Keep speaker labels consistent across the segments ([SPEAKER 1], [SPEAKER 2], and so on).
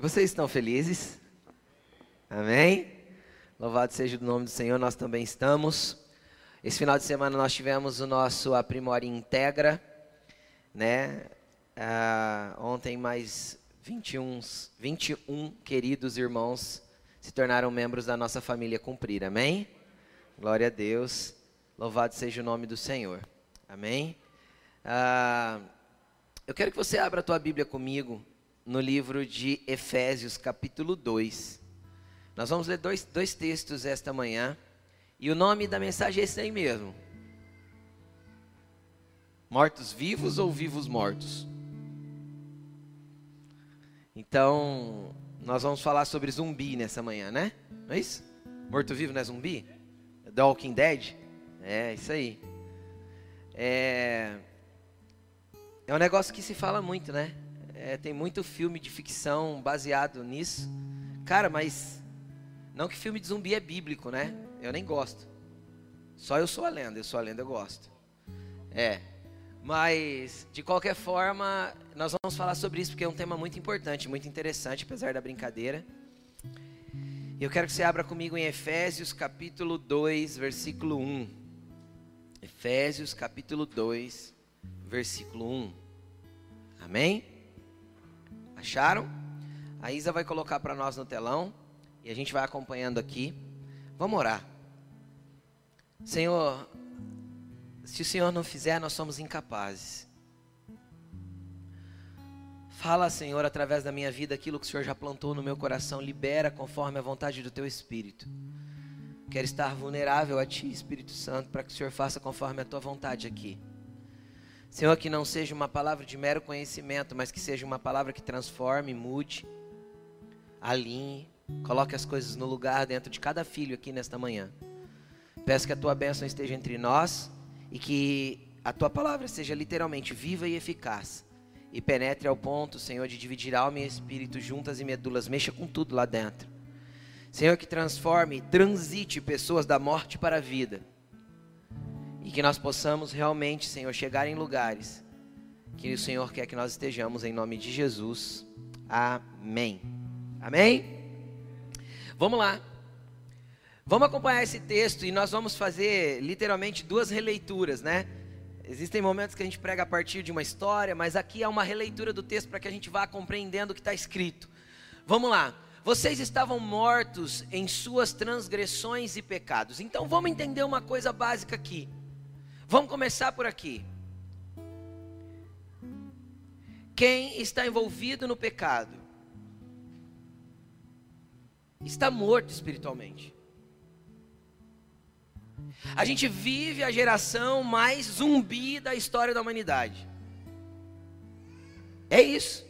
[SPEAKER 1] Vocês estão felizes? Amém? Louvado seja o nome do Senhor, nós também estamos. Esse final de semana nós tivemos o nosso Aprimore Integra, né? Ah, ontem mais 21, 21 queridos irmãos se tornaram membros da nossa família cumprir, amém? Glória a Deus, louvado seja o nome do Senhor, amém? Ah, eu quero que você abra a tua Bíblia comigo no livro de Efésios, capítulo 2. Nós vamos ler dois, dois textos esta manhã, e o nome da mensagem é esse aí mesmo: Mortos vivos ou vivos mortos? Então, nós vamos falar sobre zumbi nessa manhã, né? Não é isso? Morto-vivo não é zumbi? The Walking Dead? É, isso aí. É, é um negócio que se fala muito, né? É, tem muito filme de ficção baseado nisso. Cara, mas não que filme de zumbi é bíblico, né? Eu nem gosto. Só eu sou a lenda, eu sou a lenda, eu gosto. É. Mas, de qualquer forma, nós vamos falar sobre isso porque é um tema muito importante, muito interessante, apesar da brincadeira. Eu quero que você abra comigo em Efésios capítulo 2, versículo 1. Efésios capítulo 2, versículo 1. Amém? Acharam? A Isa vai colocar para nós no telão e a gente vai acompanhando aqui. Vamos orar. Senhor, se o Senhor não fizer, nós somos incapazes. Fala, Senhor, através da minha vida aquilo que o Senhor já plantou no meu coração, libera conforme a vontade do teu espírito. Quero estar vulnerável a ti, Espírito Santo, para que o Senhor faça conforme a tua vontade aqui. Senhor, que não seja uma palavra de mero conhecimento, mas que seja uma palavra que transforme, mude, alinhe, coloque as coisas no lugar dentro de cada filho aqui nesta manhã. Peço que a tua bênção esteja entre nós e que a tua palavra seja literalmente viva e eficaz e penetre ao ponto, Senhor, de dividir alma e espírito juntas e medulas, mexa com tudo lá dentro. Senhor, que transforme, transite pessoas da morte para a vida. E que nós possamos realmente, Senhor, chegar em lugares que o Senhor quer que nós estejamos, em nome de Jesus. Amém. Amém? Vamos lá. Vamos acompanhar esse texto e nós vamos fazer literalmente duas releituras, né? Existem momentos que a gente prega a partir de uma história, mas aqui é uma releitura do texto para que a gente vá compreendendo o que está escrito. Vamos lá. Vocês estavam mortos em suas transgressões e pecados. Então vamos entender uma coisa básica aqui. Vamos começar por aqui. Quem está envolvido no pecado está morto espiritualmente. A gente vive a geração mais zumbi da história da humanidade. É isso.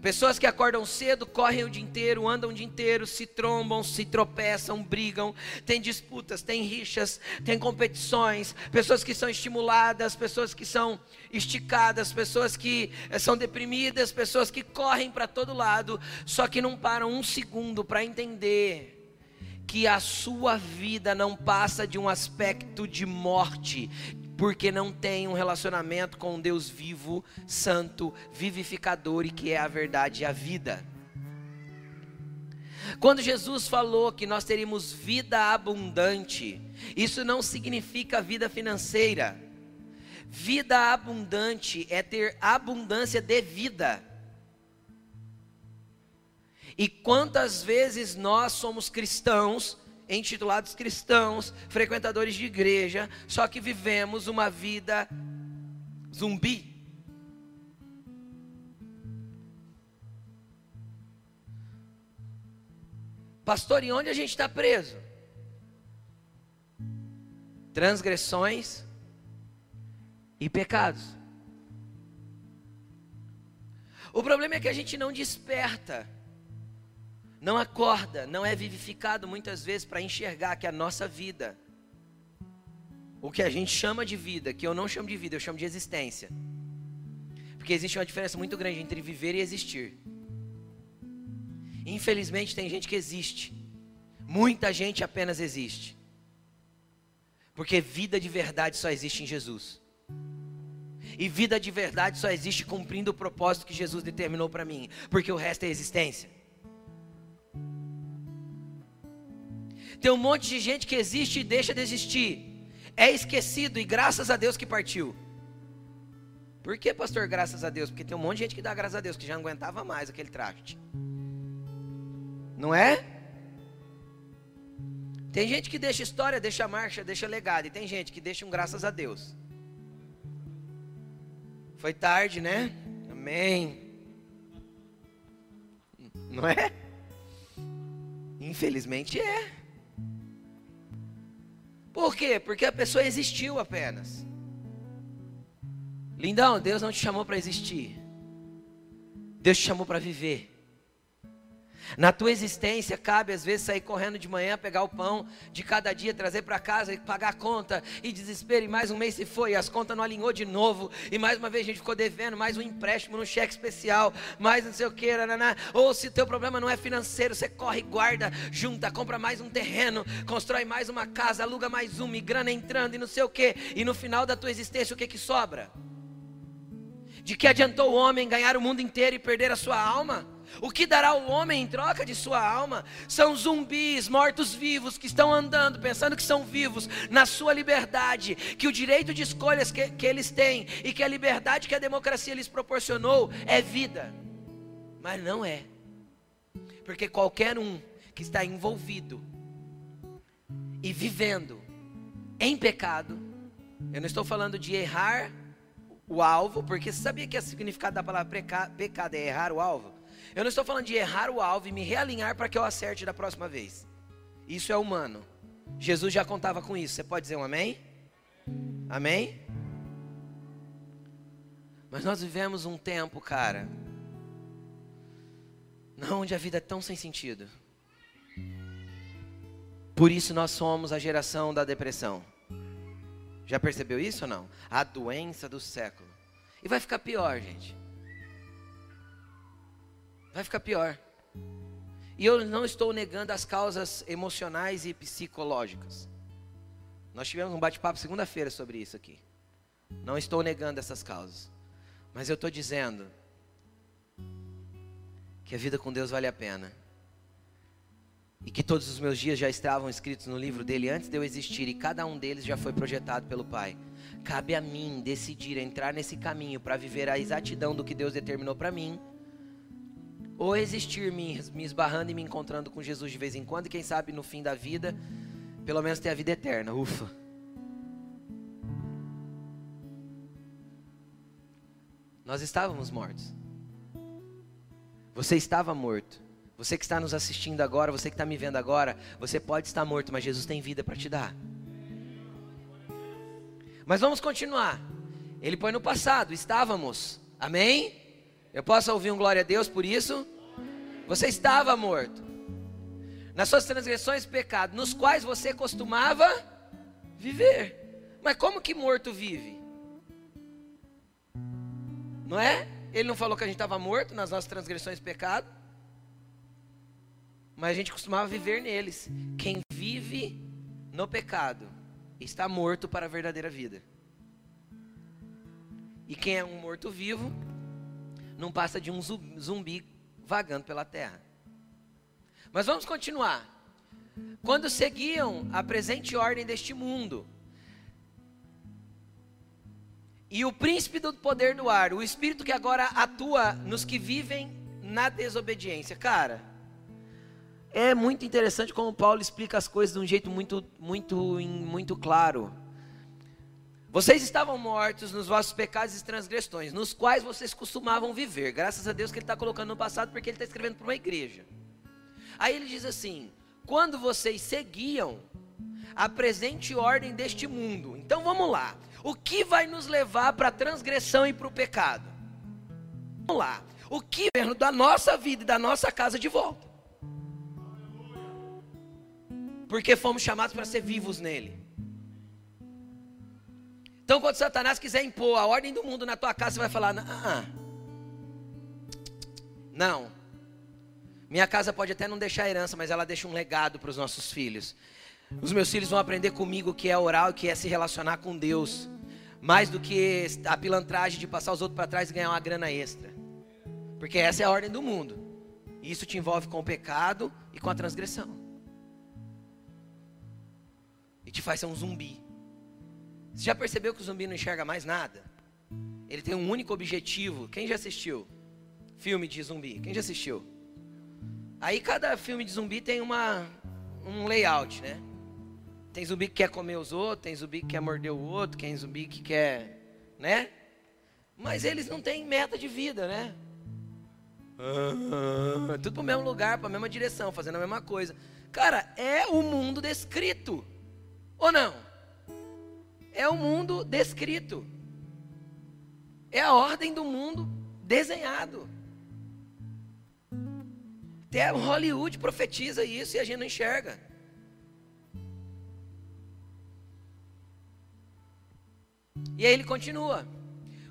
[SPEAKER 1] Pessoas que acordam cedo, correm o dia inteiro, andam o dia inteiro, se trombam, se tropeçam, brigam, tem disputas, tem rixas, tem competições, pessoas que são estimuladas, pessoas que são esticadas, pessoas que eh, são deprimidas, pessoas que correm para todo lado, só que não param um segundo para entender que a sua vida não passa de um aspecto de morte, porque não tem um relacionamento com um Deus vivo, santo, vivificador e que é a verdade e a vida. Quando Jesus falou que nós teríamos vida abundante, isso não significa vida financeira. Vida abundante é ter abundância de vida. E quantas vezes nós somos cristãos, intitulados cristãos, frequentadores de igreja, só que vivemos uma vida zumbi. Pastor, e onde a gente está preso? Transgressões e pecados. O problema é que a gente não desperta não acorda, não é vivificado muitas vezes para enxergar que a nossa vida, o que a gente chama de vida, que eu não chamo de vida, eu chamo de existência. Porque existe uma diferença muito grande entre viver e existir. Infelizmente tem gente que existe. Muita gente apenas existe. Porque vida de verdade só existe em Jesus. E vida de verdade só existe cumprindo o propósito que Jesus determinou para mim, porque o resto é existência. Tem um monte de gente que existe e deixa de existir. É esquecido e graças a Deus que partiu. Por que, pastor, graças a Deus? Porque tem um monte de gente que dá graças a Deus, que já não aguentava mais aquele traste. Não é? Tem gente que deixa história, deixa marcha, deixa legado. E tem gente que deixa um graças a Deus. Foi tarde, né? Amém. Não é? Infelizmente é. Por quê? Porque a pessoa existiu apenas. Lindão, Deus não te chamou para existir. Deus te chamou para viver. Na tua existência, cabe às vezes sair correndo de manhã, pegar o pão de cada dia, trazer para casa e pagar a conta, e desespero, e mais um mês se foi, e as contas não alinhou de novo, e mais uma vez a gente ficou devendo, mais um empréstimo no cheque especial, mais não sei o que, nananá. ou se o teu problema não é financeiro, você corre, guarda, junta, compra mais um terreno, constrói mais uma casa, aluga mais uma, e grana entrando, e não sei o que, e no final da tua existência o que que sobra? De que adiantou o homem ganhar o mundo inteiro e perder a sua alma? O que dará o homem em troca de sua alma? São zumbis, mortos-vivos, que estão andando, pensando que são vivos, na sua liberdade, que o direito de escolhas que, que eles têm e que a liberdade que a democracia lhes proporcionou é vida. Mas não é. Porque qualquer um que está envolvido e vivendo em pecado, eu não estou falando de errar o alvo, porque você sabia que o significado da palavra pecado é errar o alvo? Eu não estou falando de errar o alvo e me realinhar para que eu acerte da próxima vez. Isso é humano. Jesus já contava com isso. Você pode dizer um amém? Amém? Mas nós vivemos um tempo, cara, onde a vida é tão sem sentido. Por isso nós somos a geração da depressão. Já percebeu isso ou não? A doença do século. E vai ficar pior, gente. Vai ficar pior. E eu não estou negando as causas emocionais e psicológicas. Nós tivemos um bate-papo segunda-feira sobre isso aqui. Não estou negando essas causas. Mas eu estou dizendo que a vida com Deus vale a pena. E que todos os meus dias já estavam escritos no livro dele antes de eu existir, e cada um deles já foi projetado pelo Pai. Cabe a mim decidir entrar nesse caminho para viver a exatidão do que Deus determinou para mim, ou existir me, me esbarrando e me encontrando com Jesus de vez em quando, e quem sabe no fim da vida, pelo menos ter a vida eterna. Ufa. Nós estávamos mortos. Você estava morto. Você que está nos assistindo agora, você que está me vendo agora, você pode estar morto, mas Jesus tem vida para te dar. Mas vamos continuar. Ele põe no passado, estávamos. Amém? Eu posso ouvir um glória a Deus por isso? Você estava morto. Nas suas transgressões e pecados, nos quais você costumava viver. Mas como que morto vive? Não é? Ele não falou que a gente estava morto nas nossas transgressões e pecados? mas a gente costumava viver neles. Quem vive no pecado está morto para a verdadeira vida. E quem é um morto-vivo não passa de um zumbi vagando pela terra. Mas vamos continuar. Quando seguiam a presente ordem deste mundo, e o príncipe do poder do ar, o espírito que agora atua nos que vivem na desobediência. Cara, é muito interessante como Paulo explica as coisas de um jeito muito, muito, muito claro. Vocês estavam mortos nos vossos pecados e transgressões, nos quais vocês costumavam viver. Graças a Deus que ele está colocando no passado, porque ele está escrevendo para uma igreja. Aí ele diz assim: quando vocês seguiam a presente ordem deste mundo. Então vamos lá. O que vai nos levar para a transgressão e para o pecado? Vamos lá. O que da nossa vida e da nossa casa de volta? porque fomos chamados para ser vivos nele. Então, quando Satanás quiser impor a ordem do mundo na tua casa, você vai falar: não. Minha casa pode até não deixar herança, mas ela deixa um legado para os nossos filhos. Os meus filhos vão aprender comigo o que é orar, o que é se relacionar com Deus. mais do que a pilantragem de passar os outros para trás e ganhar uma grana extra. Porque essa é a ordem do mundo. E isso te envolve com o pecado e com a transgressão. E te faz ser um zumbi. Você já percebeu que o zumbi não enxerga mais nada? Ele tem um único objetivo. Quem já assistiu? Filme de zumbi. Quem já assistiu? Aí cada filme de zumbi tem uma, um layout, né? Tem zumbi que quer comer os outros, tem zumbi que quer morder o outro, tem zumbi que quer, né? Mas eles não têm meta de vida, né? Ah, tudo para o mesmo lugar, para a mesma direção, fazendo a mesma coisa. Cara, é o mundo descrito. Ou não? É o mundo descrito. É a ordem do mundo desenhado. Até Hollywood profetiza isso e a gente não enxerga. E aí ele continua: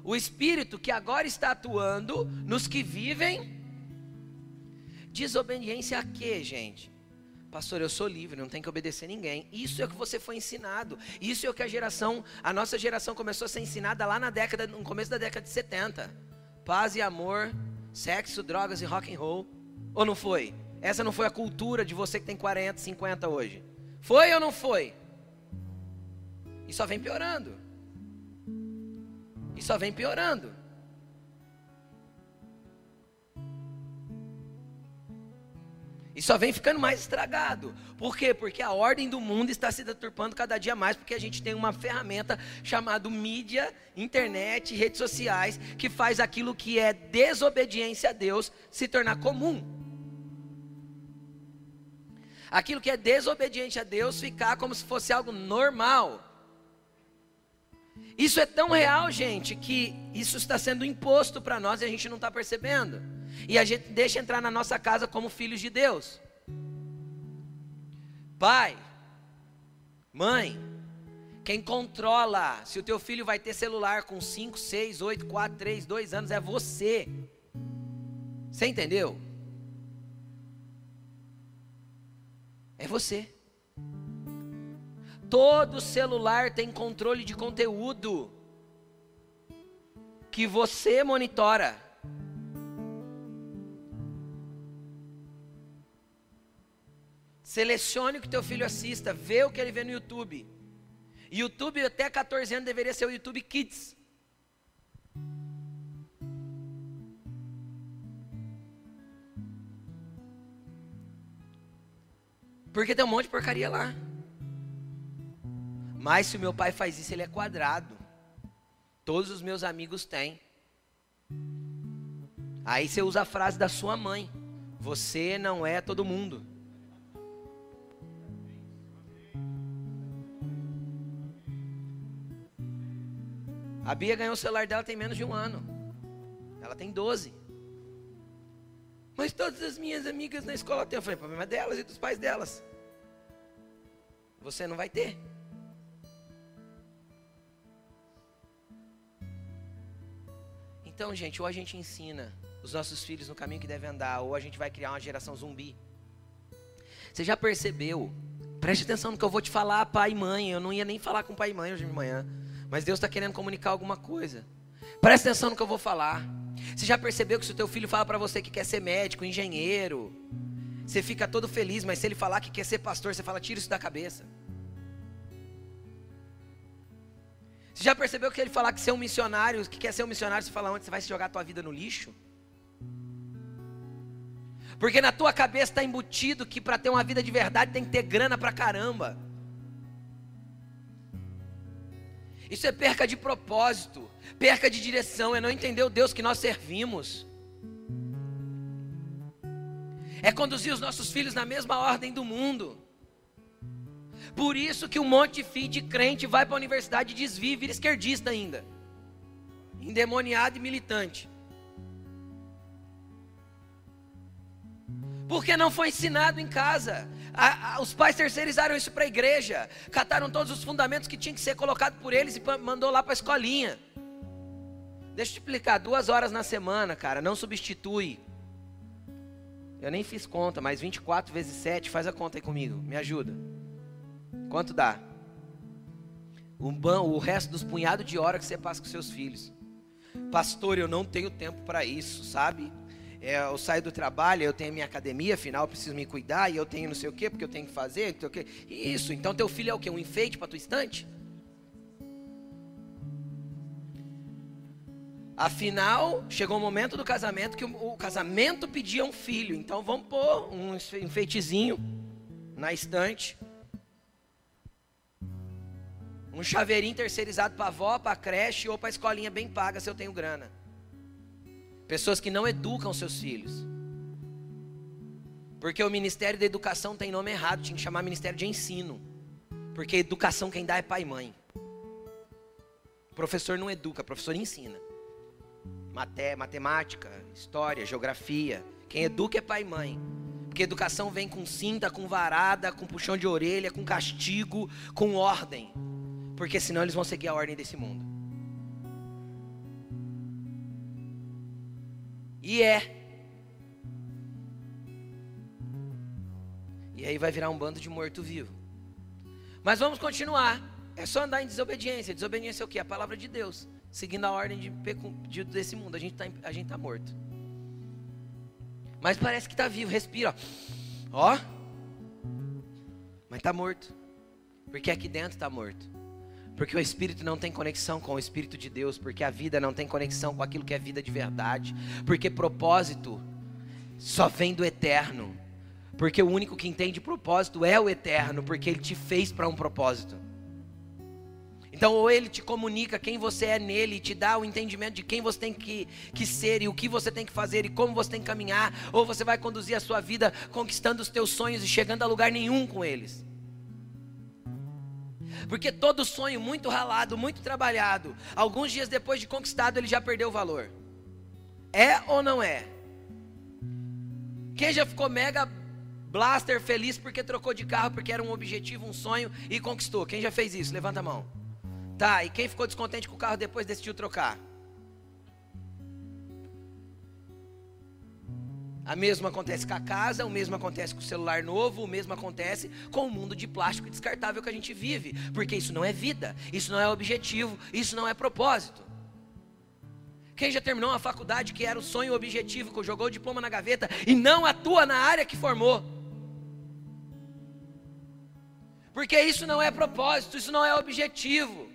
[SPEAKER 1] O Espírito que agora está atuando nos que vivem. Desobediência a quê, gente? Pastor, eu sou livre, não tenho que obedecer ninguém. Isso é o que você foi ensinado. Isso é o que a geração, a nossa geração começou a ser ensinada lá na década, no começo da década de 70. Paz e amor, sexo, drogas e rock and roll. Ou não foi? Essa não foi a cultura de você que tem 40, 50 hoje. Foi ou não foi? E só vem piorando. E só vem piorando. E só vem ficando mais estragado. Por quê? Porque a ordem do mundo está se deturpando cada dia mais, porque a gente tem uma ferramenta chamada mídia, internet, redes sociais, que faz aquilo que é desobediência a Deus se tornar comum. Aquilo que é desobediente a Deus ficar como se fosse algo normal. Isso é tão real, gente, que isso está sendo imposto para nós e a gente não está percebendo. E a gente deixa entrar na nossa casa como filhos de Deus. Pai, mãe, quem controla se o teu filho vai ter celular com 5, 6, 8, 4, 3, 2 anos é você. Você entendeu? É você. Todo celular tem controle de conteúdo que você monitora. Selecione o que teu filho assista, vê o que ele vê no YouTube. YouTube até 14 anos deveria ser o YouTube Kids. Porque tem um monte de porcaria lá. Mas se o meu pai faz isso, ele é quadrado. Todos os meus amigos têm. Aí você usa a frase da sua mãe: Você não é todo mundo. A Bia ganhou o celular dela tem menos de um ano. Ela tem 12. Mas todas as minhas amigas na escola têm. Eu falei, problema delas e dos pais delas. Você não vai ter. Então, gente, ou a gente ensina os nossos filhos no caminho que devem andar, ou a gente vai criar uma geração zumbi. Você já percebeu? Preste atenção no que eu vou te falar, pai e mãe. Eu não ia nem falar com pai e mãe hoje de manhã. Mas Deus está querendo comunicar alguma coisa. Preste atenção no que eu vou falar. Você já percebeu que se o teu filho fala para você que quer ser médico, engenheiro, você fica todo feliz, mas se ele falar que quer ser pastor, você fala, tira isso da cabeça. Você já percebeu que ele falar que ser um missionário, que quer ser um missionário, você fala onde você vai se jogar a tua vida no lixo? Porque na tua cabeça está embutido que para ter uma vida de verdade tem que ter grana pra caramba. Isso é perca de propósito, perca de direção, é não entender o Deus que nós servimos. É conduzir os nossos filhos na mesma ordem do mundo. Por isso que um monte de filho de crente vai para a universidade e desvia, vira esquerdista ainda. Endemoniado e militante. Porque não foi ensinado em casa. A, a, os pais terceirizaram isso para a igreja. Cataram todos os fundamentos que tinham que ser colocados por eles e mandou lá para a escolinha. Deixa eu te explicar, duas horas na semana, cara, não substitui. Eu nem fiz conta, mas 24 vezes 7, faz a conta aí comigo, me ajuda. Quanto dá? o, o resto dos punhados de hora que você passa com seus filhos. Pastor, eu não tenho tempo para isso, sabe? É, eu saio do trabalho, eu tenho minha academia, afinal eu preciso me cuidar, e eu tenho não sei o quê, porque eu tenho que fazer, não sei o quê. Isso, então teu filho é o quê? Um enfeite para tua estante? Afinal, chegou o momento do casamento que o, o casamento pedia um filho. Então vamos pôr um enfeitezinho na estante. Um chaveirinho terceirizado para avó, para creche ou para escolinha bem paga se eu tenho grana. Pessoas que não educam seus filhos. Porque o Ministério da Educação tem nome errado, tinha que chamar Ministério de Ensino. Porque educação quem dá é pai e mãe. O professor não educa, professor ensina. Maté, matemática, história, geografia. Quem educa é pai e mãe. Porque educação vem com cinta, com varada, com puxão de orelha, com castigo, com ordem. Porque senão eles vão seguir a ordem desse mundo. E é. E aí vai virar um bando de morto-vivo. Mas vamos continuar. É só andar em desobediência. Desobediência é o que? A palavra de Deus seguindo a ordem de, de desse mundo. A gente está tá morto. Mas parece que está vivo, respira. Ó. Mas está morto. Porque aqui dentro está morto. Porque o Espírito não tem conexão com o Espírito de Deus. Porque a vida não tem conexão com aquilo que é vida de verdade. Porque propósito só vem do eterno. Porque o único que entende propósito é o eterno. Porque ele te fez para um propósito. Então, ou ele te comunica quem você é nele, e te dá o entendimento de quem você tem que, que ser e o que você tem que fazer e como você tem que caminhar, ou você vai conduzir a sua vida conquistando os teus sonhos e chegando a lugar nenhum com eles. Porque todo sonho muito ralado, muito trabalhado, alguns dias depois de conquistado, ele já perdeu o valor. É ou não é? Quem já ficou mega blaster feliz porque trocou de carro, porque era um objetivo, um sonho e conquistou? Quem já fez isso? Levanta a mão. Tá, e quem ficou descontente com o carro depois decidiu trocar? A mesma acontece com a casa, o mesmo acontece com o celular novo, o mesmo acontece com o mundo de plástico descartável que a gente vive, porque isso não é vida, isso não é objetivo, isso não é propósito. Quem já terminou uma faculdade que era o sonho objetivo, que jogou o diploma na gaveta e não atua na área que formou? Porque isso não é propósito, isso não é objetivo.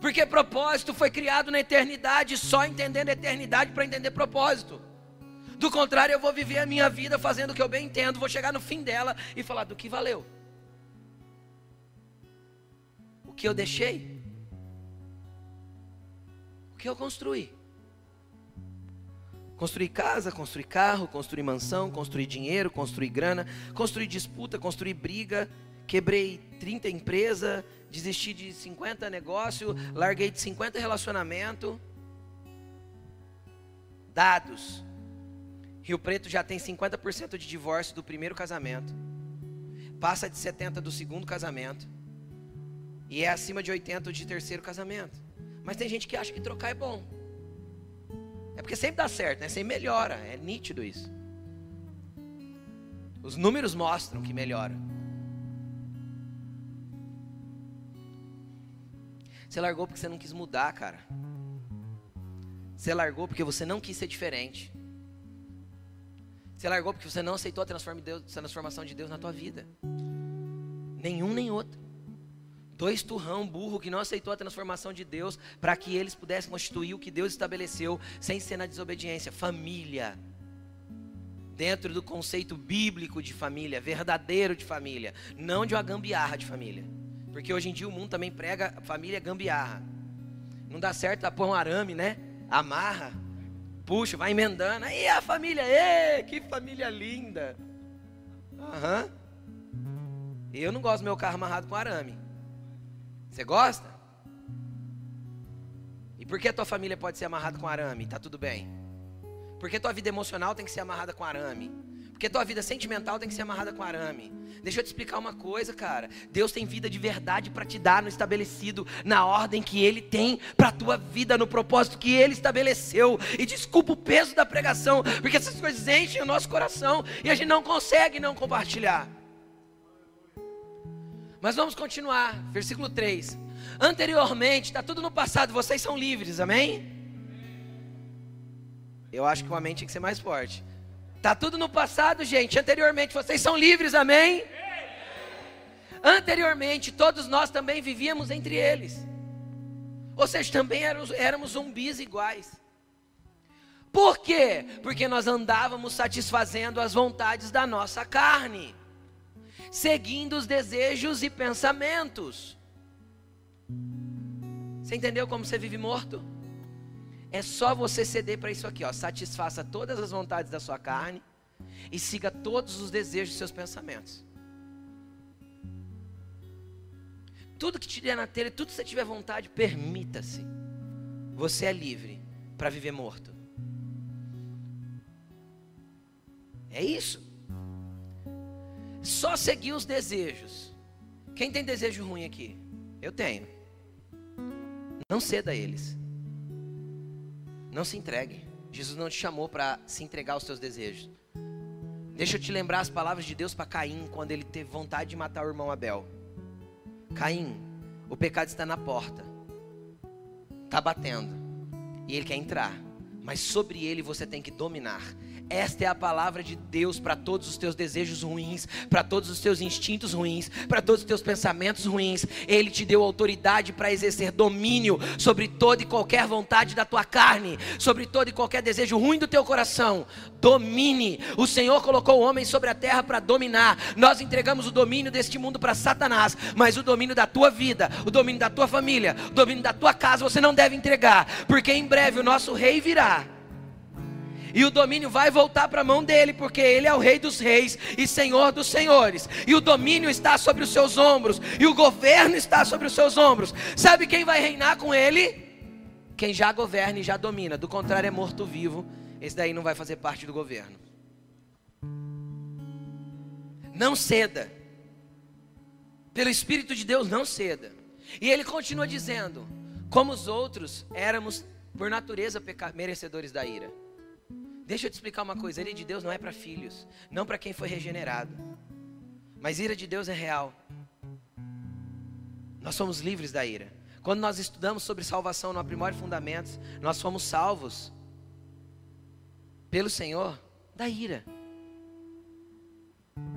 [SPEAKER 1] Porque propósito foi criado na eternidade, só entendendo a eternidade para entender propósito. Do contrário, eu vou viver a minha vida fazendo o que eu bem entendo, vou chegar no fim dela e falar do que valeu. O que eu deixei? O que eu construí? Construir casa, construir carro, construir mansão, construir dinheiro, construir grana, construir disputa, construir briga, quebrei 30 empresas, desisti de 50 negócios, larguei de 50 relacionamento. Dados. Rio Preto já tem 50% de divórcio do primeiro casamento. Passa de 70 do segundo casamento. E é acima de 80 de terceiro casamento. Mas tem gente que acha que trocar é bom. É porque sempre dá certo, né? Sempre melhora. É nítido isso. Os números mostram que melhora. Você largou porque você não quis mudar, cara. Você largou porque você não quis ser diferente. Você largou porque você não aceitou a transformação de Deus na tua vida. Nenhum nem outro. Dois turrão burro que não aceitou a transformação de Deus para que eles pudessem constituir o que Deus estabeleceu sem ser na desobediência. Família. Dentro do conceito bíblico de família, verdadeiro de família, não de uma gambiarra de família. Porque hoje em dia o mundo também prega família gambiarra. Não dá certo, dá pôr um arame, né? Amarra, puxa, vai emendando. Aí a família, ê, que família linda. Aham. Uhum. Eu não gosto do meu carro amarrado com arame. Você gosta? E por que a tua família pode ser amarrada com arame? Tá tudo bem. Por que tua vida emocional tem que ser amarrada com arame? Porque tua vida sentimental tem que ser amarrada com arame. Deixa eu te explicar uma coisa, cara. Deus tem vida de verdade para te dar no estabelecido, na ordem que Ele tem para tua vida, no propósito que Ele estabeleceu. E desculpa o peso da pregação, porque essas coisas enchem o nosso coração e a gente não consegue não compartilhar. Mas vamos continuar, versículo 3. Anteriormente, está tudo no passado, vocês são livres, amém? Eu acho que o amém tinha que ser mais forte. Está tudo no passado, gente. Anteriormente, vocês são livres, amém? Anteriormente, todos nós também vivíamos entre eles. Ou seja, também éramos, éramos zumbis iguais. Por quê? Porque nós andávamos satisfazendo as vontades da nossa carne, seguindo os desejos e pensamentos. Você entendeu como você vive morto? É só você ceder para isso aqui, ó. Satisfaça todas as vontades da sua carne e siga todos os desejos dos seus pensamentos. Tudo que tiver na telha, tudo que você tiver vontade, permita-se. Você é livre para viver morto. É isso. Só seguir os desejos. Quem tem desejo ruim aqui? Eu tenho. Não ceda a eles. Não se entregue. Jesus não te chamou para se entregar aos seus desejos. Deixa eu te lembrar as palavras de Deus para Caim quando ele teve vontade de matar o irmão Abel. Caim, o pecado está na porta, está batendo, e ele quer entrar, mas sobre ele você tem que dominar. Esta é a palavra de Deus para todos os teus desejos ruins, para todos os teus instintos ruins, para todos os teus pensamentos ruins. Ele te deu autoridade para exercer domínio sobre toda e qualquer vontade da tua carne, sobre todo e qualquer desejo ruim do teu coração. Domine. O Senhor colocou o homem sobre a terra para dominar. Nós entregamos o domínio deste mundo para Satanás, mas o domínio da tua vida, o domínio da tua família, o domínio da tua casa você não deve entregar, porque em breve o nosso rei virá e o domínio vai voltar para a mão dele, porque ele é o Rei dos Reis e Senhor dos Senhores, e o domínio está sobre os seus ombros, e o governo está sobre os seus ombros. Sabe quem vai reinar com ele? Quem já governa e já domina, do contrário, é morto-vivo. Esse daí não vai fazer parte do governo. Não ceda, pelo Espírito de Deus, não ceda. E ele continua dizendo: como os outros éramos por natureza merecedores da ira. Deixa eu te explicar uma coisa: ira de Deus não é para filhos, não para quem foi regenerado. Mas ira de Deus é real. Nós somos livres da ira. Quando nós estudamos sobre salvação no Aprimore Fundamentos, nós fomos salvos pelo Senhor da ira.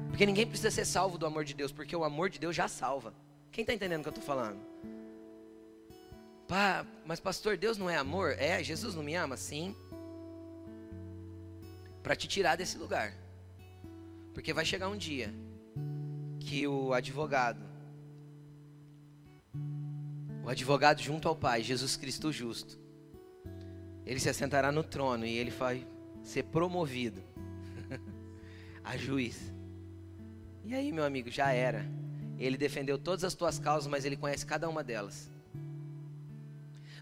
[SPEAKER 1] Porque ninguém precisa ser salvo do amor de Deus, porque o amor de Deus já salva. Quem está entendendo o que eu estou falando? Pá, mas pastor, Deus não é amor? É, Jesus não me ama? Sim para te tirar desse lugar. Porque vai chegar um dia que o advogado, o advogado junto ao Pai, Jesus Cristo justo, ele se assentará no trono e ele vai ser promovido a juiz. E aí, meu amigo, já era. Ele defendeu todas as tuas causas, mas ele conhece cada uma delas.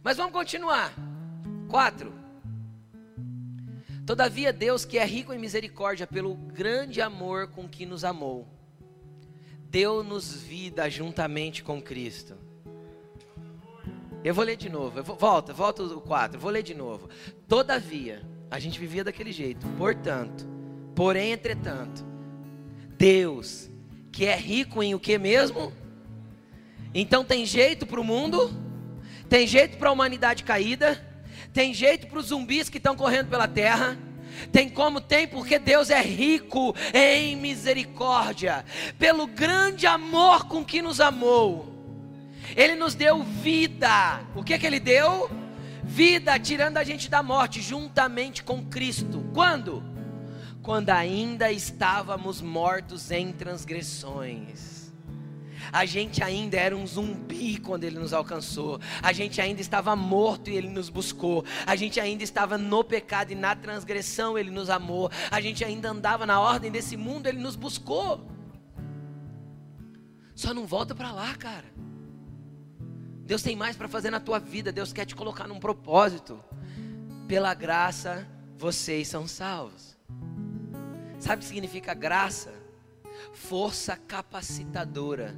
[SPEAKER 1] Mas vamos continuar. Quatro. Todavia, Deus, que é rico em misericórdia, pelo grande amor com que nos amou, deu-nos vida juntamente com Cristo. Eu vou ler de novo. Vou, volta, volta o 4. Vou ler de novo. Todavia, a gente vivia daquele jeito. Portanto, porém, entretanto, Deus, que é rico em o que mesmo? Então tem jeito para o mundo? Tem jeito para a humanidade caída? Tem jeito para os zumbis que estão correndo pela terra. Tem como tem, porque Deus é rico em misericórdia, pelo grande amor com que nos amou. Ele nos deu vida. O que que ele deu? Vida, tirando a gente da morte, juntamente com Cristo. Quando? Quando ainda estávamos mortos em transgressões. A gente ainda era um zumbi quando ele nos alcançou. A gente ainda estava morto e ele nos buscou. A gente ainda estava no pecado e na transgressão ele nos amou. A gente ainda andava na ordem desse mundo, ele nos buscou. Só não volta para lá, cara. Deus tem mais para fazer na tua vida. Deus quer te colocar num propósito. Pela graça, vocês são salvos. Sabe o que significa graça? Força capacitadora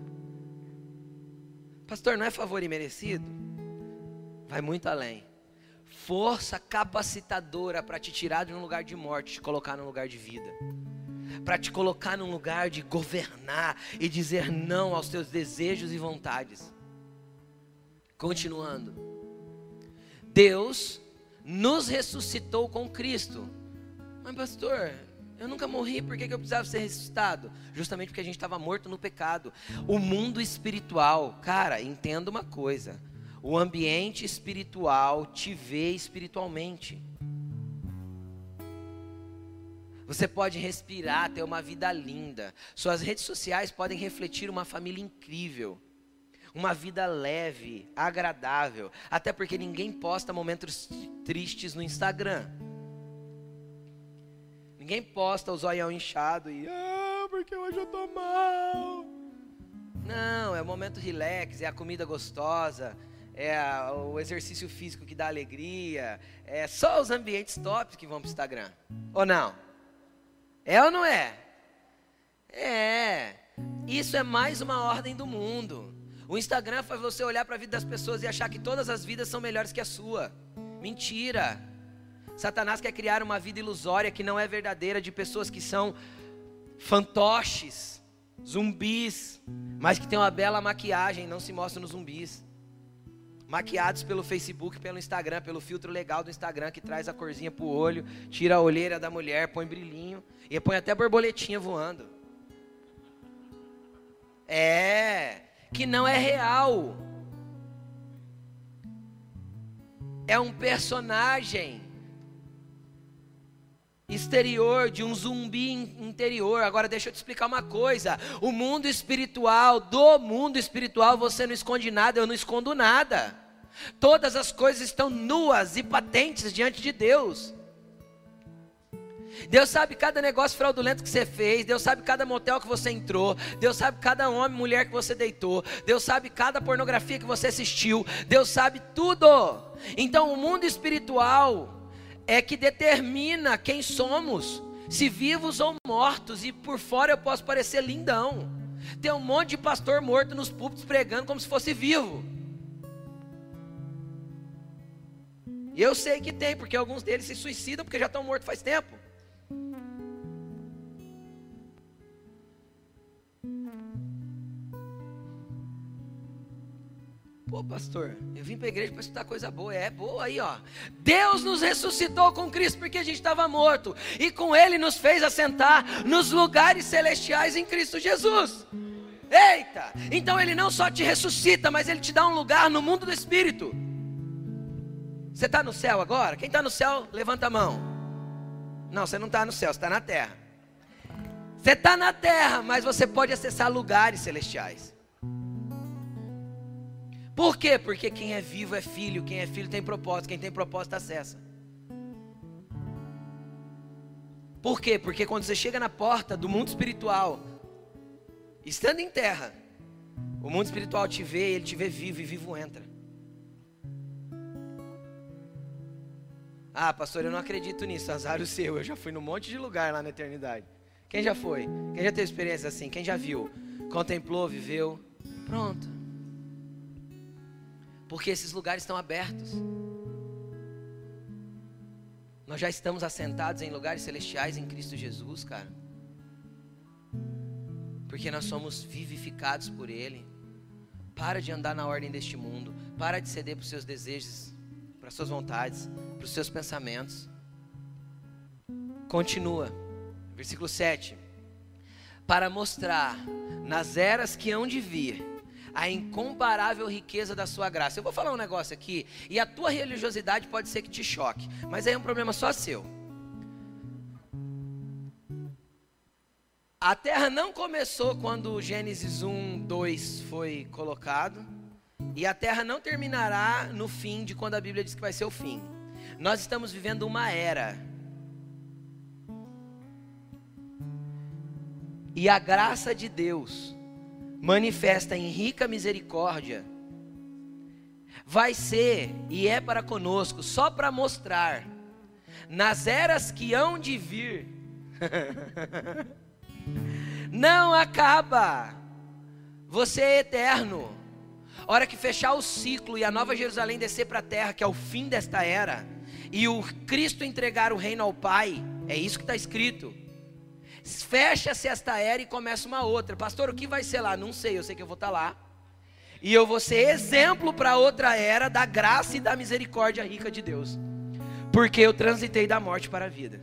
[SPEAKER 1] Pastor, não é favor imerecido? Vai muito além. Força capacitadora para te tirar de um lugar de morte, te colocar num lugar de vida. para te colocar num lugar de governar e dizer não aos teus desejos e vontades. Continuando. Deus nos ressuscitou com Cristo. Mas, pastor, eu nunca morri, por que, que eu precisava ser ressuscitado? Justamente porque a gente estava morto no pecado. O mundo espiritual, cara, entenda uma coisa: o ambiente espiritual te vê espiritualmente. Você pode respirar, ter uma vida linda. Suas redes sociais podem refletir uma família incrível. Uma vida leve, agradável. Até porque ninguém posta momentos tristes no Instagram. Ninguém posta o zoião inchado e, ah, porque hoje eu tô mal. Não, é o momento relax, é a comida gostosa, é o exercício físico que dá alegria, é só os ambientes tops que vão para o Instagram. Ou não? É ou não é? É. Isso é mais uma ordem do mundo. O Instagram faz você olhar para a vida das pessoas e achar que todas as vidas são melhores que a sua. Mentira. Satanás quer criar uma vida ilusória que não é verdadeira de pessoas que são fantoches, zumbis, mas que têm uma bela maquiagem, não se mostram nos zumbis. Maquiados pelo Facebook, pelo Instagram, pelo filtro legal do Instagram que traz a corzinha pro olho, tira a olheira da mulher, põe brilhinho e põe até borboletinha voando. É, que não é real. É um personagem exterior, de um zumbi interior. Agora deixa eu te explicar uma coisa: o mundo espiritual, do mundo espiritual, você não esconde nada, eu não escondo nada. Todas as coisas estão nuas e patentes diante de Deus. Deus sabe cada negócio fraudulento que você fez, Deus sabe cada motel que você entrou, Deus sabe cada homem, mulher que você deitou, Deus sabe cada pornografia que você assistiu, Deus sabe tudo. Então o mundo espiritual é que determina quem somos, se vivos ou mortos, e por fora eu posso parecer lindão. Tem um monte de pastor morto nos púlpitos pregando como se fosse vivo. E eu sei que tem, porque alguns deles se suicidam porque já estão mortos faz tempo. Pô, pastor, eu vim para a igreja para escutar coisa boa. É boa aí, ó. Deus nos ressuscitou com Cristo porque a gente estava morto. E com Ele nos fez assentar nos lugares celestiais em Cristo Jesus. Eita! Então Ele não só te ressuscita, mas Ele te dá um lugar no mundo do Espírito. Você está no céu agora? Quem está no céu, levanta a mão. Não, você não está no céu, você está na terra. Você está na terra, mas você pode acessar lugares celestiais. Por quê? Porque quem é vivo é filho, quem é filho tem propósito, quem tem propósito acessa. Por quê? Porque quando você chega na porta do mundo espiritual, estando em terra, o mundo espiritual te vê, ele te vê vivo e vivo entra. Ah, pastor, eu não acredito nisso, azar o seu. Eu já fui num monte de lugar lá na eternidade. Quem já foi? Quem já teve experiência assim? Quem já viu? Contemplou, viveu? Pronto porque esses lugares estão abertos. Nós já estamos assentados em lugares celestiais em Cristo Jesus, cara. Porque nós somos vivificados por Ele. Para de andar na ordem deste mundo. Para de ceder para os seus desejos, para as suas vontades, para os seus pensamentos. Continua. Versículo 7. Para mostrar nas eras que hão de vir a incomparável riqueza da sua graça. Eu vou falar um negócio aqui, e a tua religiosidade pode ser que te choque, mas aí é um problema só seu. A terra não começou quando Gênesis 1, 2 foi colocado, e a terra não terminará no fim de quando a Bíblia diz que vai ser o fim. Nós estamos vivendo uma era. E a graça de Deus manifesta em rica misericórdia, vai ser e é para conosco só para mostrar nas eras que hão de vir. Não acaba. Você é eterno. Hora que fechar o ciclo e a nova Jerusalém descer para a terra, que é o fim desta era, e o Cristo entregar o reino ao Pai, é isso que está escrito. Fecha-se esta era e começa uma outra. Pastor, o que vai ser lá? Não sei, eu sei que eu vou estar lá. E eu vou ser exemplo para outra era da graça e da misericórdia rica de Deus. Porque eu transitei da morte para a vida.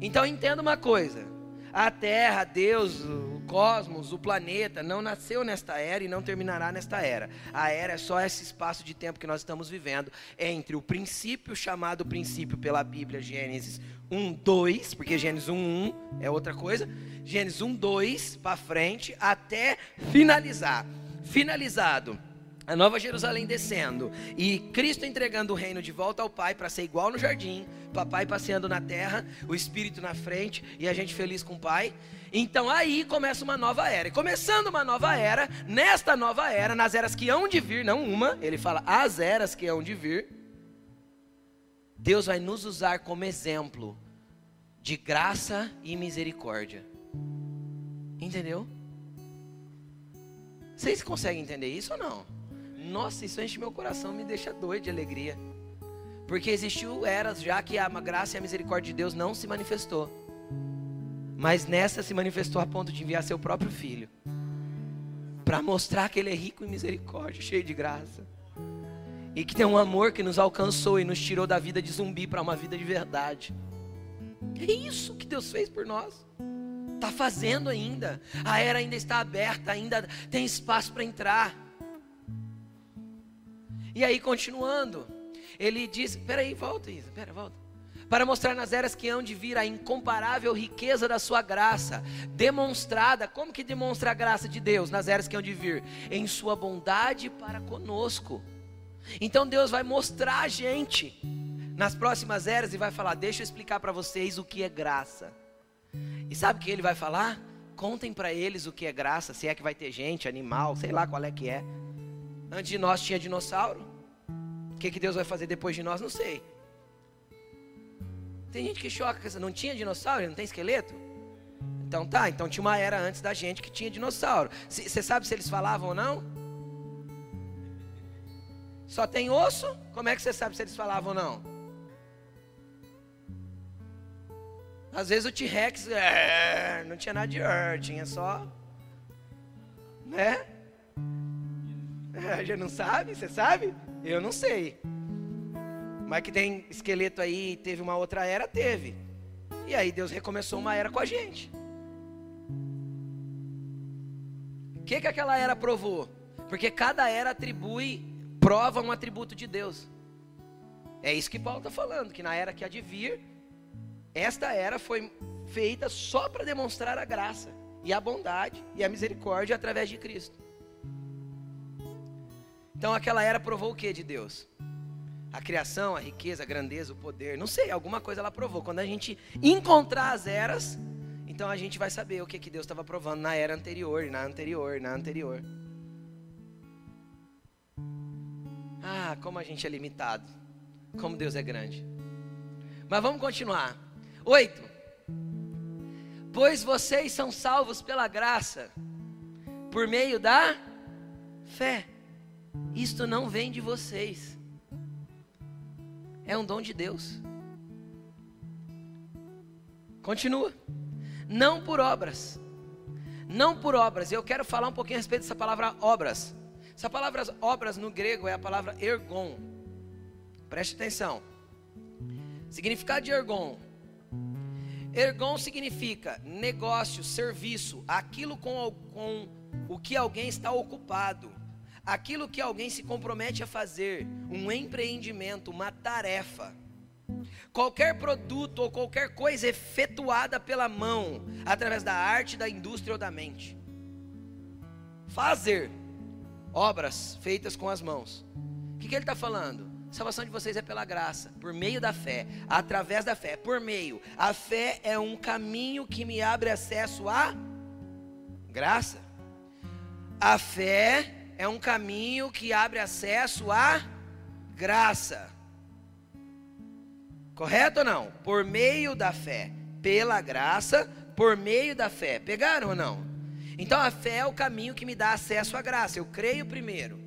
[SPEAKER 1] Então entenda uma coisa: a terra, Deus, o cosmos, o planeta não nasceu nesta era e não terminará nesta era. A era é só esse espaço de tempo que nós estamos vivendo entre o princípio chamado princípio pela Bíblia, Gênesis 1, 2, porque Gênesis 1, 1 é outra coisa. Gênesis 1, 2 para frente até finalizar. Finalizado a Nova Jerusalém descendo e Cristo entregando o reino de volta ao Pai para ser igual no jardim, papai passeando na terra, o Espírito na frente e a gente feliz com o Pai. Então aí começa uma nova era. E começando uma nova era, nesta nova era, nas eras que hão de vir, não uma, ele fala as eras que hão de vir, Deus vai nos usar como exemplo de graça e misericórdia. Entendeu? Vocês conseguem entender isso ou não? Nossa, isso enche meu coração, me deixa doido de alegria. Porque existiu eras já que a graça e a misericórdia de Deus não se manifestou. Mas nessa se manifestou a ponto de enviar seu próprio filho. Para mostrar que ele é rico em misericórdia, cheio de graça. E que tem um amor que nos alcançou e nos tirou da vida de zumbi para uma vida de verdade. É isso que Deus fez por nós. Está fazendo ainda. A era ainda está aberta, ainda tem espaço para entrar. E aí, continuando, ele diz: peraí, volta, Isa, pera, volta. Para mostrar nas eras que hão de vir a incomparável riqueza da sua graça, demonstrada, como que demonstra a graça de Deus nas eras que hão de vir? Em sua bondade para conosco. Então Deus vai mostrar a gente nas próximas eras e vai falar: Deixa eu explicar para vocês o que é graça. E sabe o que ele vai falar? Contem para eles o que é graça, se é que vai ter gente, animal, sei lá qual é que é. Antes de nós tinha dinossauro. O que, que Deus vai fazer depois de nós? Não sei. Tem gente que choca, não tinha dinossauro, não tem esqueleto? Então tá, então tinha uma era antes da gente que tinha dinossauro. Você sabe se eles falavam ou não? Só tem osso? Como é que você sabe se eles falavam ou não? Às vezes o T-Rex é, não tinha nada de er, tinha só. Né? É, já não sabe? Você sabe? Eu não sei. Mas que tem esqueleto aí, teve uma outra era, teve. E aí Deus recomeçou uma era com a gente. O que, que aquela era provou? Porque cada era atribui, prova um atributo de Deus. É isso que Paulo está falando, que na era que há de vir, esta era foi feita só para demonstrar a graça e a bondade e a misericórdia através de Cristo. Então aquela era provou o que de Deus? A criação, a riqueza, a grandeza, o poder, não sei, alguma coisa ela provou. Quando a gente encontrar as eras, então a gente vai saber o que, que Deus estava provando na era anterior, na anterior, na anterior. Ah, como a gente é limitado. Como Deus é grande. Mas vamos continuar. Oito. Pois vocês são salvos pela graça, por meio da fé. Isto não vem de vocês. É um dom de Deus. Continua. Não por obras. Não por obras. Eu quero falar um pouquinho a respeito dessa palavra obras. Essa palavra obras no grego é a palavra ergon. Preste atenção. Significado de ergon. Ergon significa negócio, serviço, aquilo com, com o que alguém está ocupado aquilo que alguém se compromete a fazer, um empreendimento, uma tarefa. Qualquer produto ou qualquer coisa efetuada pela mão, através da arte, da indústria ou da mente. Fazer obras feitas com as mãos. O que, que ele está falando? A salvação de vocês é pela graça, por meio da fé, através da fé, por meio. A fé é um caminho que me abre acesso à graça. A fé é um caminho que abre acesso à graça. Correto ou não? Por meio da fé. Pela graça, por meio da fé. Pegaram ou não? Então a fé é o caminho que me dá acesso à graça. Eu creio primeiro.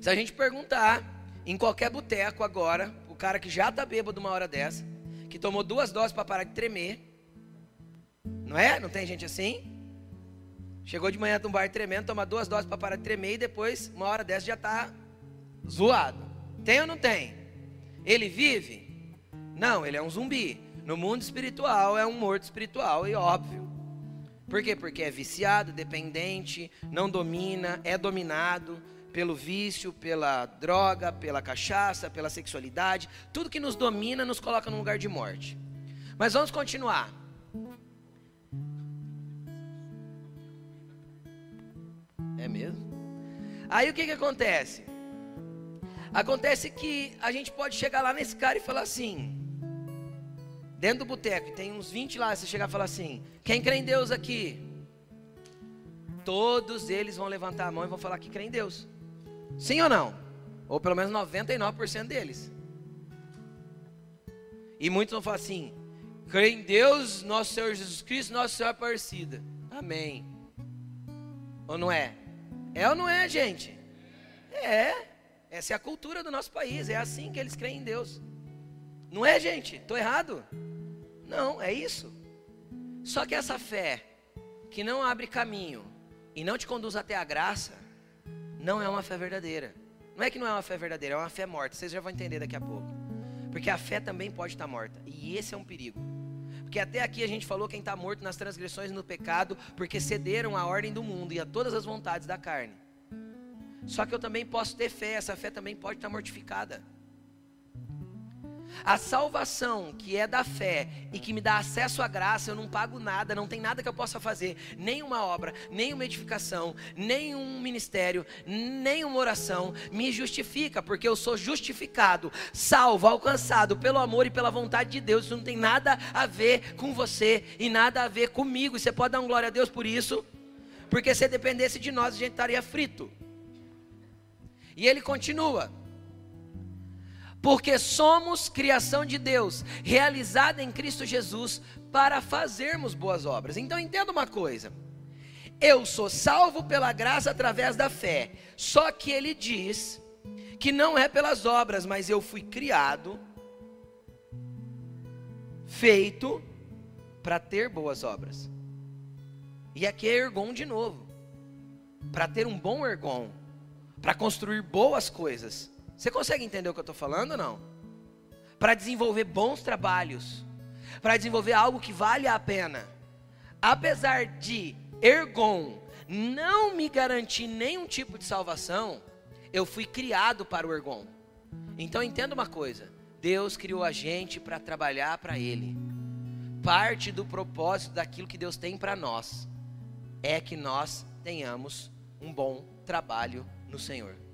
[SPEAKER 1] Se a gente perguntar em qualquer boteco agora, o cara que já está bêbado uma hora dessa, que tomou duas doses para parar de tremer. Não é? Não tem gente assim? Chegou de manhã de um bar tremendo, toma duas doses para parar de tremer e depois, uma hora dessa, já está zoado. Tem ou não tem? Ele vive? Não, ele é um zumbi. No mundo espiritual é um morto espiritual e óbvio. Por quê? Porque é viciado, dependente, não domina, é dominado pelo vício, pela droga, pela cachaça, pela sexualidade. Tudo que nos domina nos coloca num lugar de morte. Mas vamos continuar. É mesmo? Aí o que, que acontece? Acontece que a gente pode chegar lá nesse cara e falar assim, dentro do boteco, tem uns 20 lá, você chegar e falar assim: quem crê em Deus aqui? Todos eles vão levantar a mão e vão falar que crê em Deus. Sim ou não? Ou pelo menos 99% deles. E muitos vão falar assim: crê em Deus, nosso Senhor Jesus Cristo, nosso Senhor Aparecida. Amém. Ou não é? É ou não é, gente? É. Essa é a cultura do nosso país. É assim que eles creem em Deus. Não é, gente? Estou errado? Não, é isso. Só que essa fé que não abre caminho e não te conduz até a graça, não é uma fé verdadeira. Não é que não é uma fé verdadeira, é uma fé morta. Vocês já vão entender daqui a pouco. Porque a fé também pode estar morta. E esse é um perigo. Porque até aqui a gente falou quem está morto nas transgressões e no pecado, porque cederam à ordem do mundo e a todas as vontades da carne. Só que eu também posso ter fé, essa fé também pode estar mortificada. A salvação que é da fé e que me dá acesso à graça, eu não pago nada, não tem nada que eu possa fazer, nem uma obra, nem uma edificação, nem um ministério, nem uma oração me justifica, porque eu sou justificado, salvo, alcançado pelo amor e pela vontade de Deus. Isso não tem nada a ver com você e nada a ver comigo. Você pode dar um glória a Deus por isso, porque se dependesse de nós, a gente estaria frito. E ele continua porque somos criação de Deus, realizada em Cristo Jesus, para fazermos boas obras. Então entenda uma coisa: eu sou salvo pela graça através da fé, só que ele diz que não é pelas obras, mas eu fui criado, feito para ter boas obras. E aqui é ergon de novo, para ter um bom ergon, para construir boas coisas. Você consegue entender o que eu estou falando ou não? Para desenvolver bons trabalhos, para desenvolver algo que vale a pena. Apesar de Ergon não me garantir nenhum tipo de salvação, eu fui criado para o Ergon. Então entenda uma coisa: Deus criou a gente para trabalhar para Ele. Parte do propósito daquilo que Deus tem para nós é que nós tenhamos um bom trabalho no Senhor.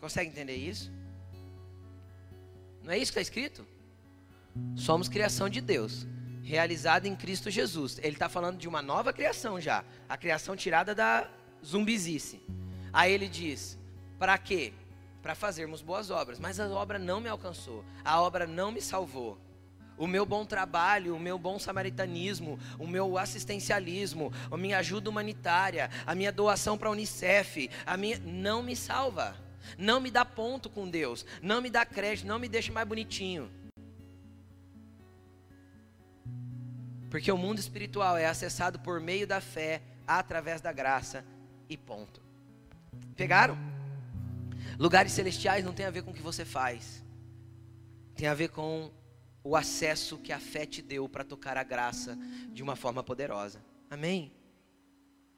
[SPEAKER 1] Você consegue entender isso? Não é isso que está escrito? Somos criação de Deus, realizada em Cristo Jesus. Ele está falando de uma nova criação já, a criação tirada da zumbizice. Aí ele diz: para quê? Para fazermos boas obras. Mas a obra não me alcançou, a obra não me salvou. O meu bom trabalho, o meu bom samaritanismo, o meu assistencialismo, a minha ajuda humanitária, a minha doação para a Unicef, a minha não me salva não me dá ponto com Deus, não me dá crédito, não me deixa mais bonitinho. Porque o mundo espiritual é acessado por meio da fé, através da graça e ponto. Pegaram? Lugares celestiais não tem a ver com o que você faz, tem a ver com o acesso que a fé te deu para tocar a graça de uma forma poderosa. Amém?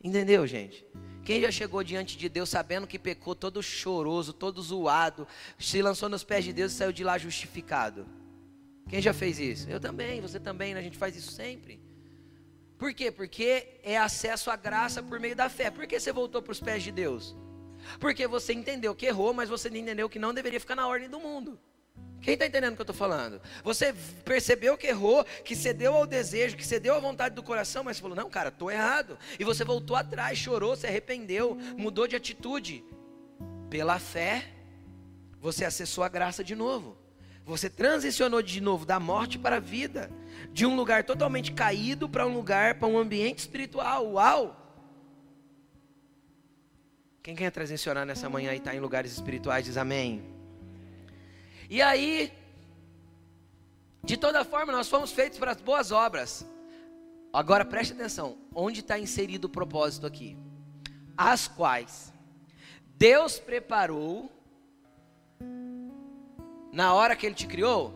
[SPEAKER 1] Entendeu, gente? Quem já chegou diante de Deus sabendo que pecou, todo choroso, todo zoado, se lançou nos pés de Deus e saiu de lá justificado? Quem já fez isso? Eu também, você também, né? a gente faz isso sempre. Por quê? Porque é acesso à graça por meio da fé. Por que você voltou para os pés de Deus? Porque você entendeu que errou, mas você entendeu que não deveria ficar na ordem do mundo. Quem está entendendo o que eu estou falando? Você percebeu que errou, que cedeu ao desejo, que cedeu à vontade do coração, mas falou: não, cara, estou errado. E você voltou atrás, chorou, se arrependeu, mudou de atitude. Pela fé, você acessou a graça de novo. Você transicionou de novo da morte para a vida, de um lugar totalmente caído para um lugar, para um ambiente espiritual. Uau! Quem quer transicionar nessa manhã e está em lugares espirituais, diz amém. E aí, De toda forma, nós fomos feitos para as boas obras. Agora preste atenção: onde está inserido o propósito aqui? As quais Deus preparou na hora que Ele te criou?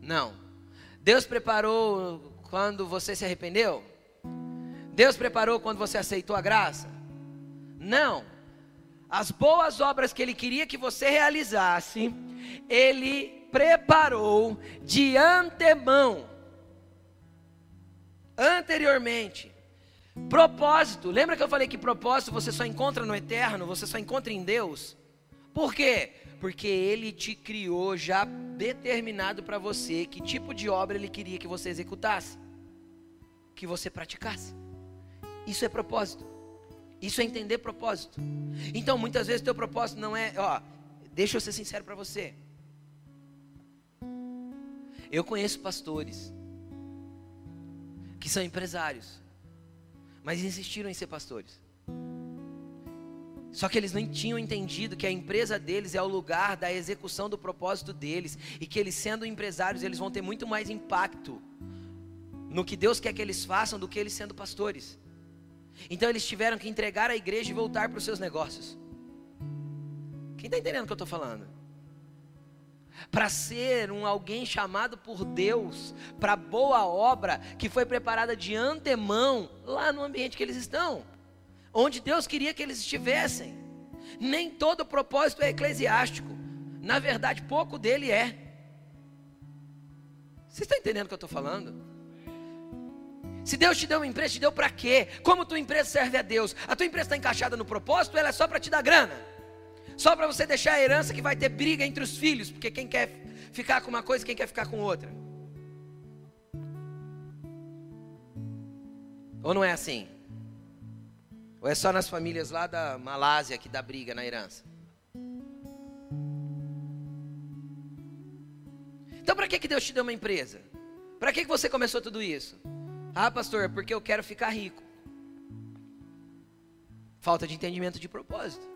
[SPEAKER 1] Não. Deus preparou quando você se arrependeu? Deus preparou quando você aceitou a graça? Não. As boas obras que Ele queria que você realizasse, Ele preparou de antemão, anteriormente. Propósito, lembra que eu falei que propósito você só encontra no eterno, você só encontra em Deus? Por quê? Porque Ele te criou já determinado para você que tipo de obra Ele queria que você executasse, que você praticasse. Isso é propósito. Isso é entender propósito. Então, muitas vezes, teu propósito não é, ó, deixa eu ser sincero para você. Eu conheço pastores que são empresários, mas insistiram em ser pastores. Só que eles não tinham entendido que a empresa deles é o lugar da execução do propósito deles e que eles sendo empresários, eles vão ter muito mais impacto no que Deus quer que eles façam do que eles sendo pastores. Então eles tiveram que entregar a igreja e voltar para os seus negócios. Quem está entendendo o que eu estou falando? Para ser um alguém chamado por Deus para boa obra que foi preparada de antemão lá no ambiente que eles estão, onde Deus queria que eles estivessem. Nem todo propósito é eclesiástico. Na verdade, pouco dele é. Vocês estão entendendo o que eu estou falando? Se Deus te deu uma empresa, te deu para quê? Como tua empresa serve a Deus? A tua empresa está encaixada no propósito, ela é só para te dar grana. Só para você deixar a herança que vai ter briga entre os filhos, porque quem quer ficar com uma coisa, quem quer ficar com outra. Ou não é assim? Ou é só nas famílias lá da Malásia que dá briga na herança? Então, para que, que Deus te deu uma empresa? Para que, que você começou tudo isso? Ah, pastor, porque eu quero ficar rico. Falta de entendimento de propósito.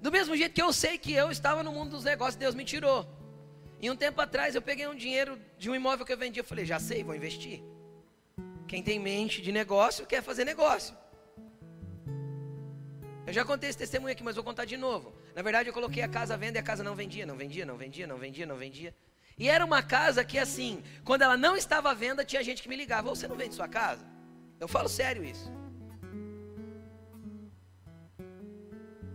[SPEAKER 1] Do mesmo jeito que eu sei que eu estava no mundo dos negócios, Deus me tirou. E um tempo atrás eu peguei um dinheiro de um imóvel que eu vendi, eu falei, já sei, vou investir. Quem tem mente de negócio quer fazer negócio. Eu já contei esse testemunho aqui, mas vou contar de novo. Na verdade, eu coloquei a casa à venda e a casa não vendia, não vendia, não vendia, não vendia, não vendia. E era uma casa que, assim, quando ela não estava à venda, tinha gente que me ligava: Você não vende sua casa? Eu falo sério isso.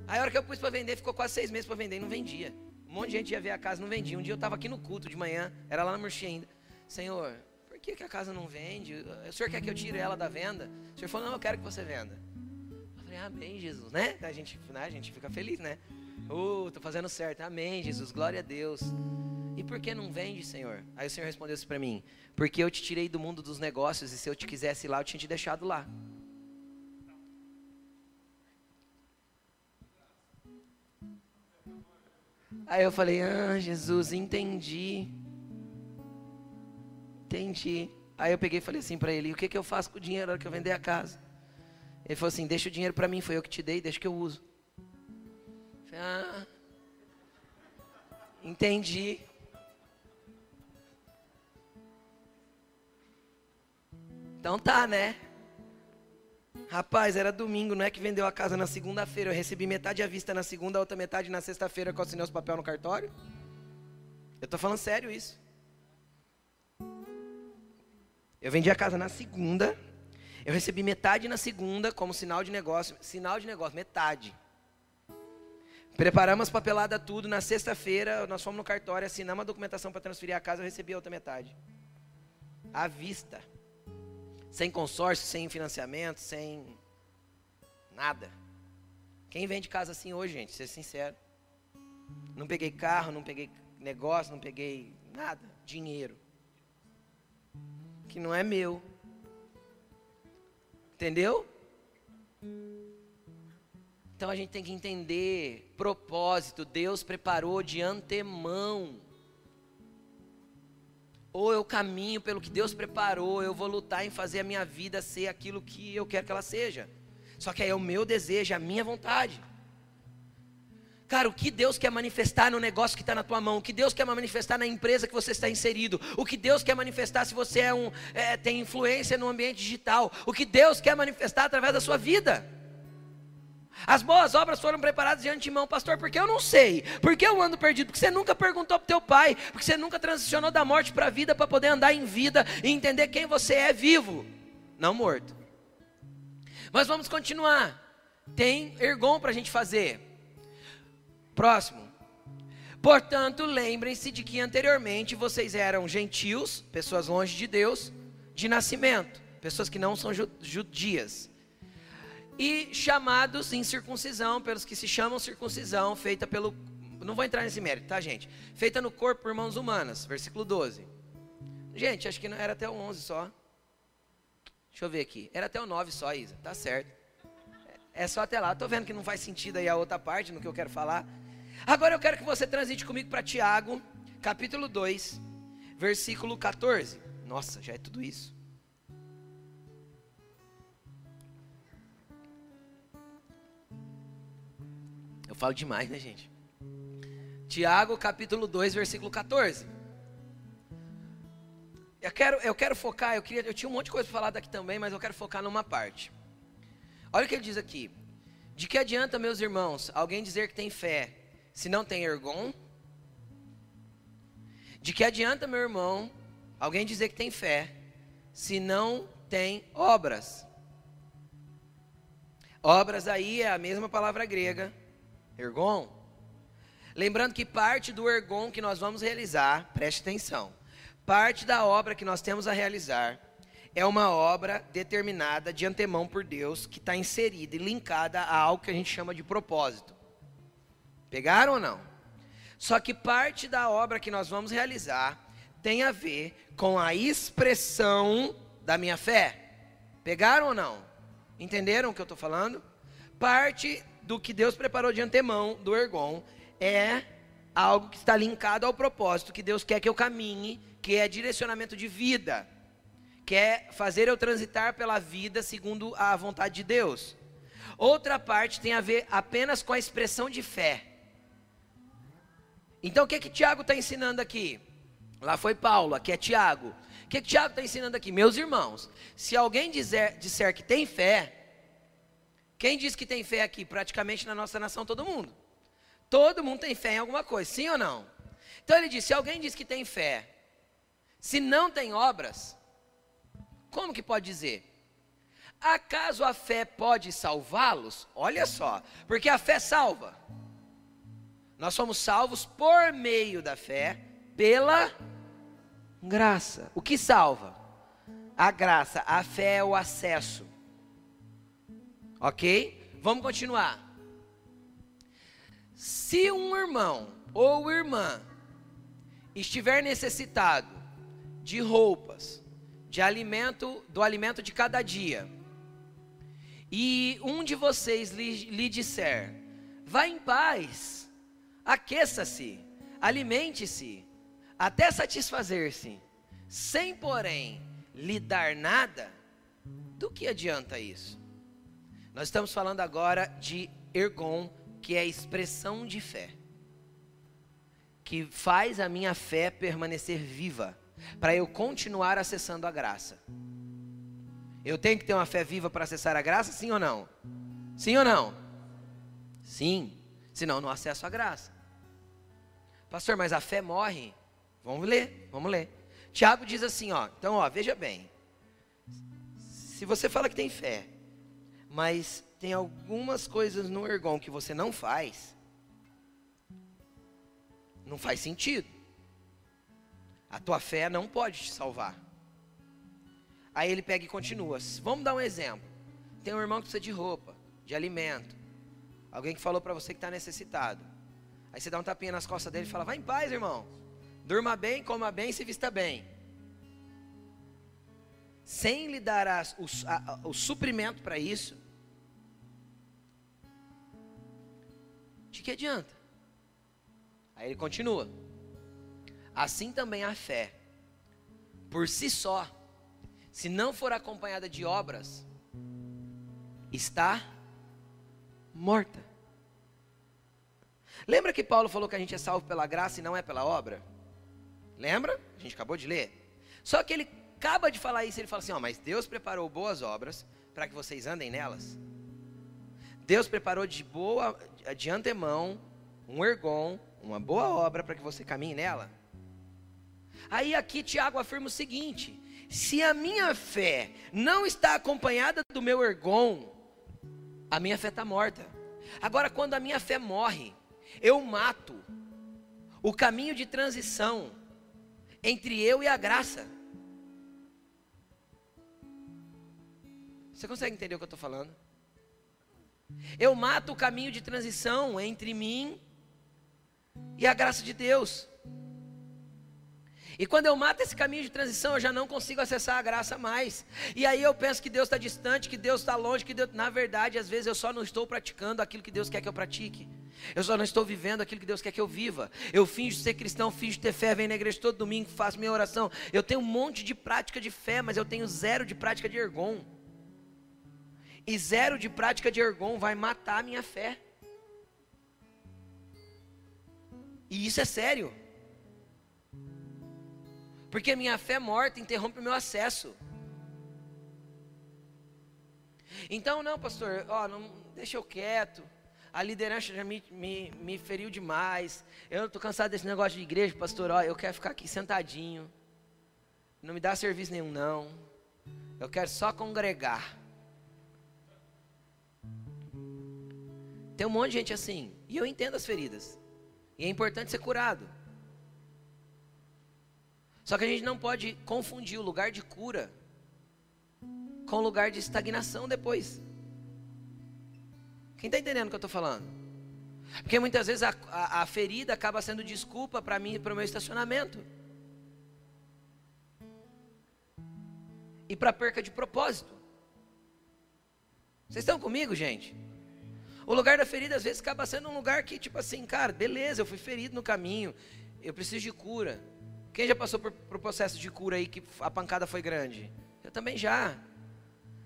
[SPEAKER 1] Aí a hora que eu pus para vender, ficou quase seis meses para vender e não vendia. Um monte de gente ia ver a casa não vendia. Um dia eu estava aqui no culto de manhã, era lá na Murchi ainda. Senhor, por que, que a casa não vende? O senhor quer que eu tire ela da venda? O senhor falou, não, eu quero que você venda. Eu falei, amém, Jesus, né? A gente, né? a gente fica feliz, né? Uh, tô fazendo certo. Amém, Jesus, glória a Deus. E por que não vende, Senhor? Aí o Senhor respondeu assim para mim: Porque eu te tirei do mundo dos negócios e se eu te quisesse lá, eu tinha te deixado lá. Aí eu falei: Ah, Jesus, entendi. Entendi. Aí eu peguei e falei assim para ele: O que, que eu faço com o dinheiro na hora que eu vender a casa? Ele falou assim: Deixa o dinheiro para mim, foi eu que te dei, deixa que eu uso. Eu falei, ah, entendi. Então tá, né? Rapaz, era domingo, não é que vendeu a casa na segunda-feira. Eu recebi metade à vista na segunda, a outra metade na sexta-feira eu assinei os papéis no cartório. Eu tô falando sério isso. Eu vendi a casa na segunda. Eu recebi metade na segunda como sinal de negócio. Sinal de negócio, metade. Preparamos papelada tudo. Na sexta-feira, nós fomos no cartório, assinamos a documentação para transferir a casa. Eu recebi a outra metade. À vista. Sem consórcio, sem financiamento, sem nada. Quem vende casa assim hoje, gente, ser sincero. Não peguei carro, não peguei negócio, não peguei nada, dinheiro. Que não é meu. Entendeu? Então a gente tem que entender propósito. Deus preparou de antemão ou eu caminho pelo que Deus preparou, eu vou lutar em fazer a minha vida ser aquilo que eu quero que ela seja. Só que aí é o meu desejo, é a minha vontade. Cara, o que Deus quer manifestar no negócio que está na tua mão, o que Deus quer manifestar na empresa que você está inserido, o que Deus quer manifestar se você é um, é, tem influência no ambiente digital, o que Deus quer manifestar através da sua vida. As boas obras foram preparadas de antemão, pastor, porque eu não sei, porque eu ando perdido, porque você nunca perguntou para teu pai, porque você nunca transicionou da morte para a vida para poder andar em vida e entender quem você é vivo, não morto. Mas vamos continuar. Tem ergon para a gente fazer. Próximo. Portanto, lembrem-se de que anteriormente vocês eram gentios, pessoas longe de Deus, de nascimento, pessoas que não são judias e chamados em circuncisão, pelos que se chamam circuncisão, feita pelo. Não vou entrar nesse mérito, tá, gente? Feita no corpo por mãos humanas, versículo 12. Gente, acho que não era até o 11 só. Deixa eu ver aqui. Era até o 9 só, Isa. Tá certo. É só até lá. Tô vendo que não faz sentido aí a outra parte no que eu quero falar. Agora eu quero que você transite comigo para Tiago, capítulo 2, versículo 14. Nossa, já é tudo isso. Eu falo demais, né, gente? Tiago, capítulo 2, versículo 14. Eu quero, eu quero focar, eu, queria, eu tinha um monte de coisa para falar daqui também, mas eu quero focar numa parte. Olha o que ele diz aqui. De que adianta, meus irmãos, alguém dizer que tem fé, se não tem ergon? De que adianta, meu irmão, alguém dizer que tem fé, se não tem obras? Obras aí é a mesma palavra grega Ergon. Lembrando que parte do ergon que nós vamos realizar, preste atenção, parte da obra que nós temos a realizar é uma obra determinada de antemão por Deus, que está inserida e linkada a algo que a gente chama de propósito. Pegaram ou não? Só que parte da obra que nós vamos realizar tem a ver com a expressão da minha fé. Pegaram ou não? Entenderam o que eu estou falando? Parte do que Deus preparou de antemão do Ergon é algo que está linkado ao propósito que Deus quer que eu caminhe, que é direcionamento de vida, quer fazer eu transitar pela vida segundo a vontade de Deus. Outra parte tem a ver apenas com a expressão de fé. Então o que que Tiago está ensinando aqui? Lá foi Paulo, aqui é Tiago. O que que Tiago está ensinando aqui? Meus irmãos, se alguém dizer, disser que tem fé, quem diz que tem fé aqui? Praticamente na nossa nação, todo mundo. Todo mundo tem fé em alguma coisa, sim ou não? Então ele diz: se alguém diz que tem fé, se não tem obras, como que pode dizer? Acaso a fé pode salvá-los? Olha só, porque a fé salva. Nós somos salvos por meio da fé, pela graça. O que salva? A graça, a fé é o acesso. Ok? Vamos continuar. Se um irmão ou irmã estiver necessitado de roupas, de alimento, do alimento de cada dia, e um de vocês lhe, lhe disser: vá em paz, aqueça-se, alimente-se, até satisfazer-se, sem porém lhe dar nada, do que adianta isso? Nós estamos falando agora de ergon, que é a expressão de fé, que faz a minha fé permanecer viva, para eu continuar acessando a graça. Eu tenho que ter uma fé viva para acessar a graça, sim ou não? Sim ou não? Sim, senão não acesso a graça. Pastor, mas a fé morre. Vamos ler, vamos ler. Tiago diz assim, ó. Então, ó, veja bem. Se você fala que tem fé, mas tem algumas coisas no ergon que você não faz, não faz sentido. A tua fé não pode te salvar. Aí ele pega e continua. Vamos dar um exemplo. Tem um irmão que precisa de roupa, de alimento. Alguém que falou para você que está necessitado. Aí você dá um tapinha nas costas dele e fala: Vai em paz, irmão. Durma bem, coma bem, se vista bem. Sem lhe dar as, o, a, o suprimento para isso, de que adianta? Aí ele continua. Assim também a fé, por si só, se não for acompanhada de obras, está morta. Lembra que Paulo falou que a gente é salvo pela graça e não é pela obra? Lembra? A gente acabou de ler. Só que ele acaba de falar isso, ele fala assim: ó, mas Deus preparou boas obras para que vocês andem nelas. Deus preparou de boa, de antemão, um ergon, uma boa obra para que você caminhe nela. Aí aqui Tiago afirma o seguinte: se a minha fé não está acompanhada do meu ergon, a minha fé está morta. Agora, quando a minha fé morre, eu mato o caminho de transição entre eu e a graça. Você consegue entender o que eu estou falando? Eu mato o caminho de transição entre mim e a graça de Deus. E quando eu mato esse caminho de transição, eu já não consigo acessar a graça mais. E aí eu penso que Deus está distante, que Deus está longe, que Deus... na verdade, às vezes eu só não estou praticando aquilo que Deus quer que eu pratique. Eu só não estou vivendo aquilo que Deus quer que eu viva. Eu finjo ser cristão, finjo ter fé, venho na igreja todo domingo, faço minha oração. Eu tenho um monte de prática de fé, mas eu tenho zero de prática de ergon. E zero de prática de ergon vai matar a minha fé. E isso é sério. Porque minha fé morta interrompe o meu acesso. Então, não, pastor, ó, não, deixa eu quieto. A liderança já me, me, me feriu demais. Eu estou cansado desse negócio de igreja, pastor. Ó, eu quero ficar aqui sentadinho. Não me dá serviço nenhum, não. Eu quero só congregar. Tem um monte de gente assim. E eu entendo as feridas. E é importante ser curado. Só que a gente não pode confundir o lugar de cura com o lugar de estagnação depois. Quem está entendendo o que eu estou falando? Porque muitas vezes a, a, a ferida acaba sendo desculpa para mim e para o meu estacionamento. E para perca de propósito. Vocês estão comigo, gente? O lugar da ferida às vezes acaba sendo um lugar que, tipo assim, cara, beleza, eu fui ferido no caminho, eu preciso de cura. Quem já passou por, por processo de cura aí que a pancada foi grande? Eu também já.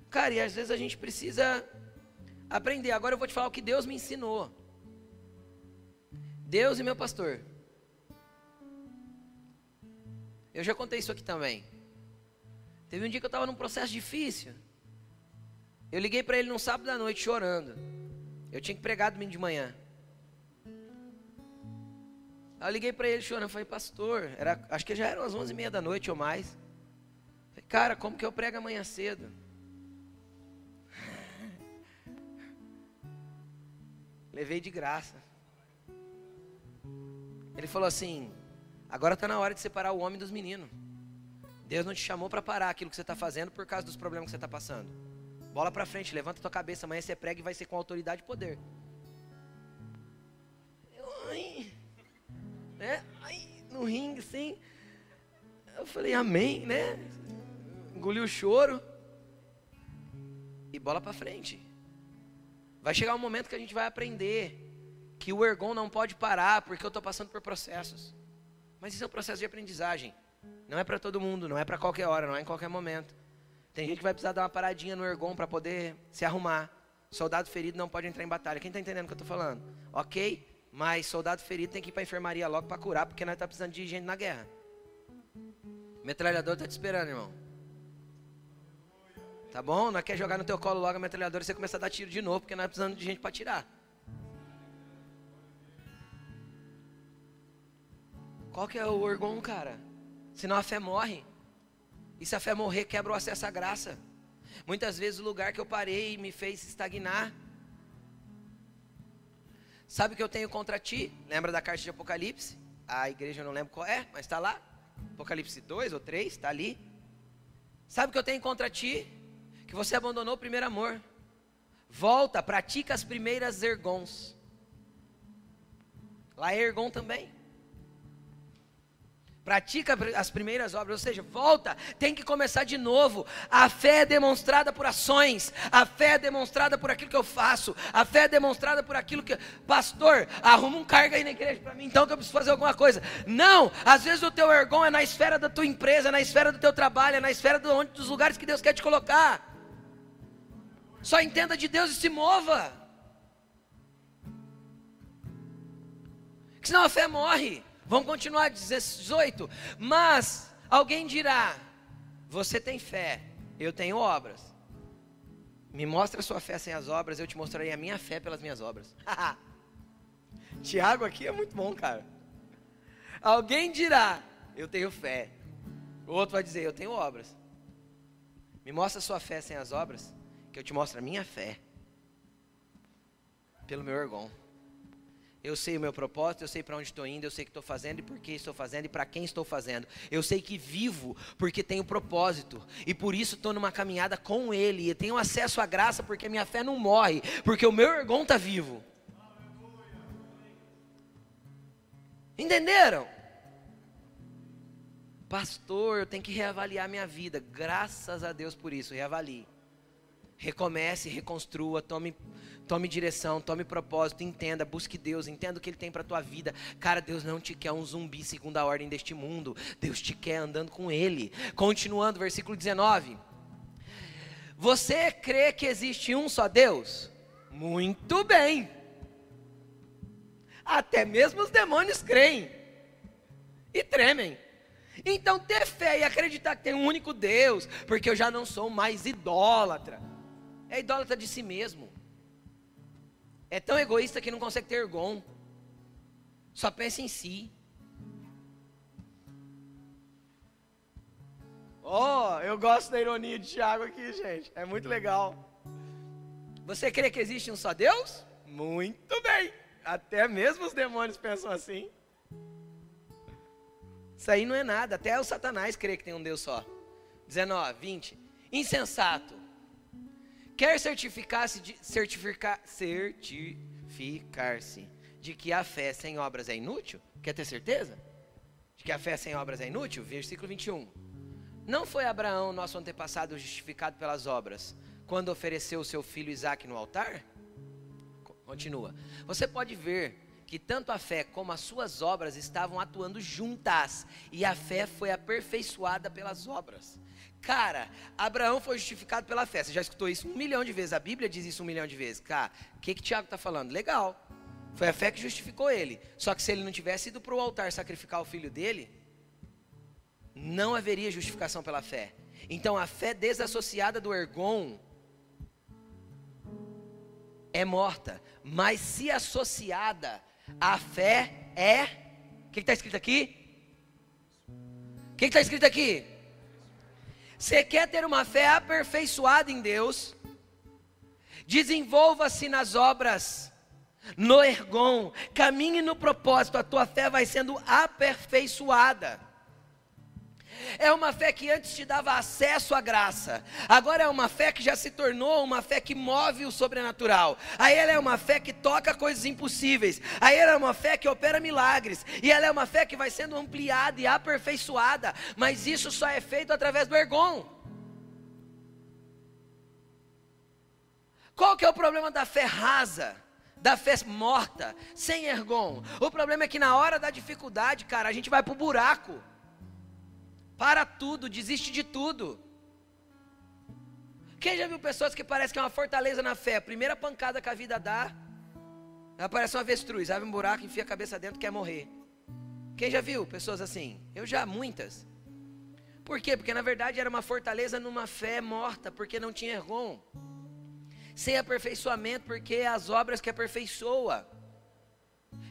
[SPEAKER 1] Cara, e às vezes a gente precisa aprender. Agora eu vou te falar o que Deus me ensinou. Deus e meu pastor. Eu já contei isso aqui também. Teve um dia que eu estava num processo difícil. Eu liguei para ele num sábado à noite chorando. Eu tinha que pregar domingo de manhã. Aí eu liguei para ele chorando, falei, pastor, era, acho que já eram as onze e meia da noite ou mais. Falei, cara, como que eu prego amanhã cedo? Levei de graça. Ele falou assim: agora está na hora de separar o homem dos meninos. Deus não te chamou para parar aquilo que você está fazendo por causa dos problemas que você está passando. Bola para frente, levanta tua cabeça, amanhã você prega e vai ser com autoridade e poder. Ai, né? Ai, no ringue, sim. Eu falei, amém, né? Engoli o choro. E bola para frente. Vai chegar um momento que a gente vai aprender que o ergon não pode parar porque eu estou passando por processos. Mas isso é um processo de aprendizagem. Não é para todo mundo, não é para qualquer hora, não é em qualquer momento. Tem gente que vai precisar dar uma paradinha no ergon para poder se arrumar. Soldado ferido não pode entrar em batalha. Quem está entendendo o que eu estou falando? Ok? Mas soldado ferido tem que ir para enfermaria logo para curar, porque nós estamos tá precisando de gente na guerra. Metralhador está te esperando, irmão. Tá bom? Não quer jogar no teu colo logo a metralhadora e você começa a dar tiro de novo, porque nós precisamos de gente para tirar. Qual que é o orgão, cara? Senão a fé morre. E se a fé morrer, quebra o acesso à graça. Muitas vezes o lugar que eu parei me fez estagnar. Sabe o que eu tenho contra ti? Lembra da carta de Apocalipse? A igreja eu não lembro qual é, mas está lá. Apocalipse 2 ou 3, está ali. Sabe o que eu tenho contra ti? Que você abandonou o primeiro amor. Volta, pratica as primeiras ergons. Lá é ergon também. Pratica as primeiras obras, ou seja, volta, tem que começar de novo. A fé é demonstrada por ações, a fé é demonstrada por aquilo que eu faço, a fé é demonstrada por aquilo que. Pastor, arruma um cargo aí na igreja para mim, então que eu preciso fazer alguma coisa. Não, às vezes o teu ergon é na esfera da tua empresa, é na esfera do teu trabalho, é na esfera do, onde, dos lugares que Deus quer te colocar. Só entenda de Deus e se mova. Porque senão a fé morre. Vamos continuar 18. Mas alguém dirá: Você tem fé, eu tenho obras. Me mostra a sua fé sem as obras, eu te mostrarei a minha fé pelas minhas obras. Tiago aqui é muito bom, cara. Alguém dirá: Eu tenho fé. O outro vai dizer: Eu tenho obras. Me mostra a sua fé sem as obras, que eu te mostro a minha fé pelo meu ergon. Eu sei o meu propósito, eu sei para onde estou indo, eu sei o que estou fazendo e por que estou fazendo e para quem estou fazendo. Eu sei que vivo porque tenho propósito e por isso estou numa caminhada com Ele e tenho acesso à graça porque minha fé não morre, porque o meu ergon está vivo. Entenderam? Pastor, eu tenho que reavaliar minha vida. Graças a Deus por isso, reavalie. Recomece, reconstrua, tome, tome direção, tome propósito, entenda, busque Deus, entenda o que Ele tem para tua vida. Cara, Deus não te quer um zumbi segundo a ordem deste mundo. Deus te quer andando com Ele. Continuando, versículo 19. Você crê que existe um só Deus? Muito bem. Até mesmo os demônios creem e tremem. Então, ter fé e acreditar que tem um único Deus, porque eu já não sou mais idólatra é idólatra de si mesmo. É tão egoísta que não consegue ter ergon. Só pensa em si. Oh, eu gosto da ironia de Tiago aqui, gente. É muito legal. Você crê que existe um só Deus? Muito bem. Até mesmo os demônios pensam assim. Isso aí não é nada. Até o Satanás crê que tem um Deus só. 19, 20. Insensato quer certificar-se de, certificar, certificar-se de que a fé sem obras é inútil? Quer ter certeza? De que a fé sem obras é inútil? Versículo 21. Não foi Abraão, nosso antepassado, justificado pelas obras, quando ofereceu seu filho Isaque no altar? Continua. Você pode ver que tanto a fé como as suas obras estavam atuando juntas, e a fé foi aperfeiçoada pelas obras. Cara, Abraão foi justificado pela fé. Você já escutou isso um milhão de vezes. A Bíblia diz isso um milhão de vezes. Cara, o que, que Tiago está falando? Legal. Foi a fé que justificou ele. Só que se ele não tivesse ido para o altar sacrificar o filho dele, não haveria justificação pela fé. Então a fé desassociada do ergon é morta. Mas se associada, a fé é. O que está escrito aqui? O que está escrito aqui? Você quer ter uma fé aperfeiçoada em Deus? Desenvolva-se nas obras, no ergon, caminhe no propósito, a tua fé vai sendo aperfeiçoada. É uma fé que antes te dava acesso à graça. Agora é uma fé que já se tornou uma fé que move o sobrenatural. Aí ela é uma fé que toca coisas impossíveis. Aí ela é uma fé que opera milagres. E ela é uma fé que vai sendo ampliada e aperfeiçoada. Mas isso só é feito através do ergon. Qual que é o problema da fé rasa? Da fé morta, sem ergon. O problema é que na hora da dificuldade, cara, a gente vai pro buraco para tudo, desiste de tudo. Quem já viu pessoas que parece que é uma fortaleza na fé? A primeira pancada que a vida dá, ela parece uma avestruz, abre um buraco, enfia a cabeça dentro, quer morrer. Quem já viu pessoas assim? Eu já, muitas. Por quê? Porque na verdade era uma fortaleza numa fé morta, porque não tinha ergon. Sem aperfeiçoamento, porque as obras que aperfeiçoa.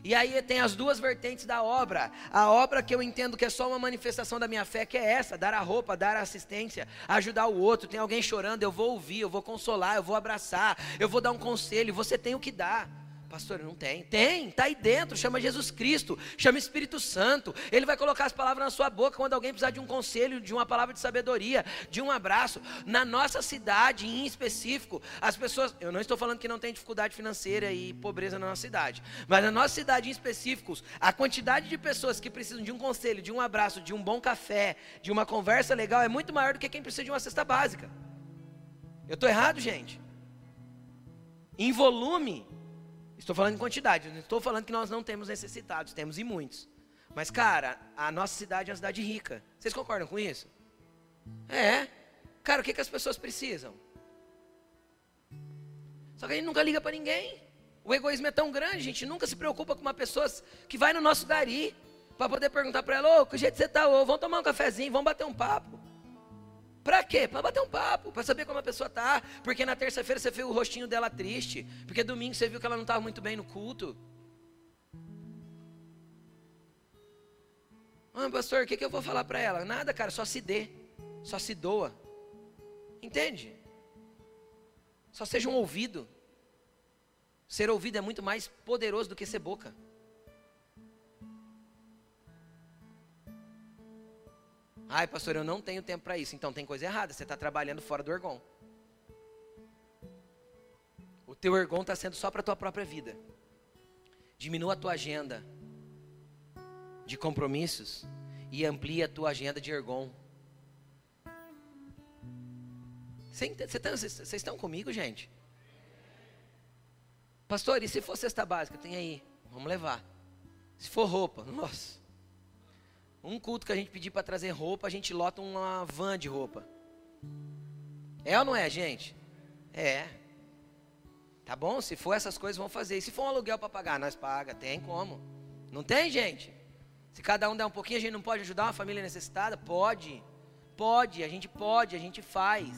[SPEAKER 1] E aí tem as duas vertentes da obra. A obra que eu entendo que é só uma manifestação da minha fé, que é essa: dar a roupa, dar a assistência, ajudar o outro. Tem alguém chorando, eu vou ouvir, eu vou consolar, eu vou abraçar, eu vou dar um conselho. Você tem o que dar. Pastor, não tem. Tem, está aí dentro. Chama Jesus Cristo, chama Espírito Santo. Ele vai colocar as palavras na sua boca quando alguém precisar de um conselho, de uma palavra de sabedoria, de um abraço. Na nossa cidade, em específico, as pessoas. Eu não estou falando que não tem dificuldade financeira e pobreza na nossa cidade, mas na nossa cidade em específico, a quantidade de pessoas que precisam de um conselho, de um abraço, de um bom café, de uma conversa legal é muito maior do que quem precisa de uma cesta básica. Eu estou errado, gente? Em volume, Estou falando em quantidade, não estou falando que nós não temos necessitados, temos e muitos. Mas, cara, a nossa cidade é uma cidade rica. Vocês concordam com isso? É. Cara, o que, que as pessoas precisam? Só que a gente nunca liga para ninguém. O egoísmo é tão grande, a gente nunca se preocupa com uma pessoa que vai no nosso gari para poder perguntar para ela: Ô, que jeito você tá? Ô, vamos tomar um cafezinho, vamos bater um papo. Para quê? Para bater um papo, para saber como a pessoa tá. Porque na terça-feira você viu o rostinho dela triste. Porque domingo você viu que ela não estava muito bem no culto. Ah, pastor, o que, que eu vou falar para ela? Nada, cara, só se dê. Só se doa. Entende? Só seja um ouvido. Ser ouvido é muito mais poderoso do que ser boca. Ai, pastor, eu não tenho tempo para isso. Então tem coisa errada. Você está trabalhando fora do ergon. O teu ergon está sendo só para a tua própria vida. Diminua a tua agenda de compromissos e amplia a tua agenda de ergon. Tá, vocês estão comigo, gente? Pastor, e se for cesta básica? Tem aí, vamos levar. Se for roupa, nossa. Um culto que a gente pedir para trazer roupa, a gente lota uma van de roupa. É ou não é, gente? É. Tá bom? Se for essas coisas, vamos fazer. E se for um aluguel para pagar, nós paga. Tem como. Não tem, gente? Se cada um der um pouquinho, a gente não pode ajudar uma família necessitada? Pode. Pode, a gente pode, a gente faz.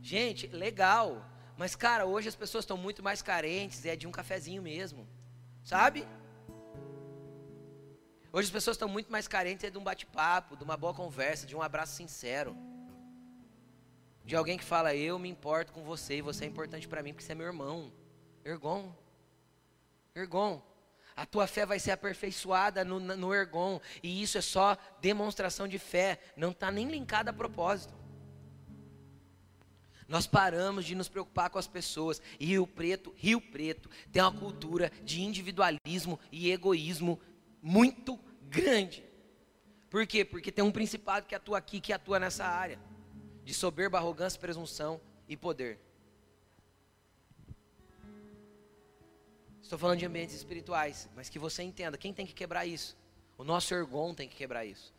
[SPEAKER 1] Gente, legal. Mas, cara, hoje as pessoas estão muito mais carentes, é de um cafezinho mesmo. Sabe? Hoje as pessoas estão muito mais carentes de um bate-papo, de uma boa conversa, de um abraço sincero. De alguém que fala, eu me importo com você e você é importante para mim porque você é meu irmão. Ergon. Ergon. A tua fé vai ser aperfeiçoada no, no ergon. E isso é só demonstração de fé. Não está nem linkada a propósito. Nós paramos de nos preocupar com as pessoas. E Rio Preto, Rio Preto, tem uma cultura de individualismo e egoísmo muito grande. Por quê? Porque tem um principado que atua aqui, que atua nessa área. De soberba, arrogância, presunção e poder. Estou falando de ambientes espirituais, mas que você entenda, quem tem que quebrar isso? O nosso ergon tem que quebrar isso.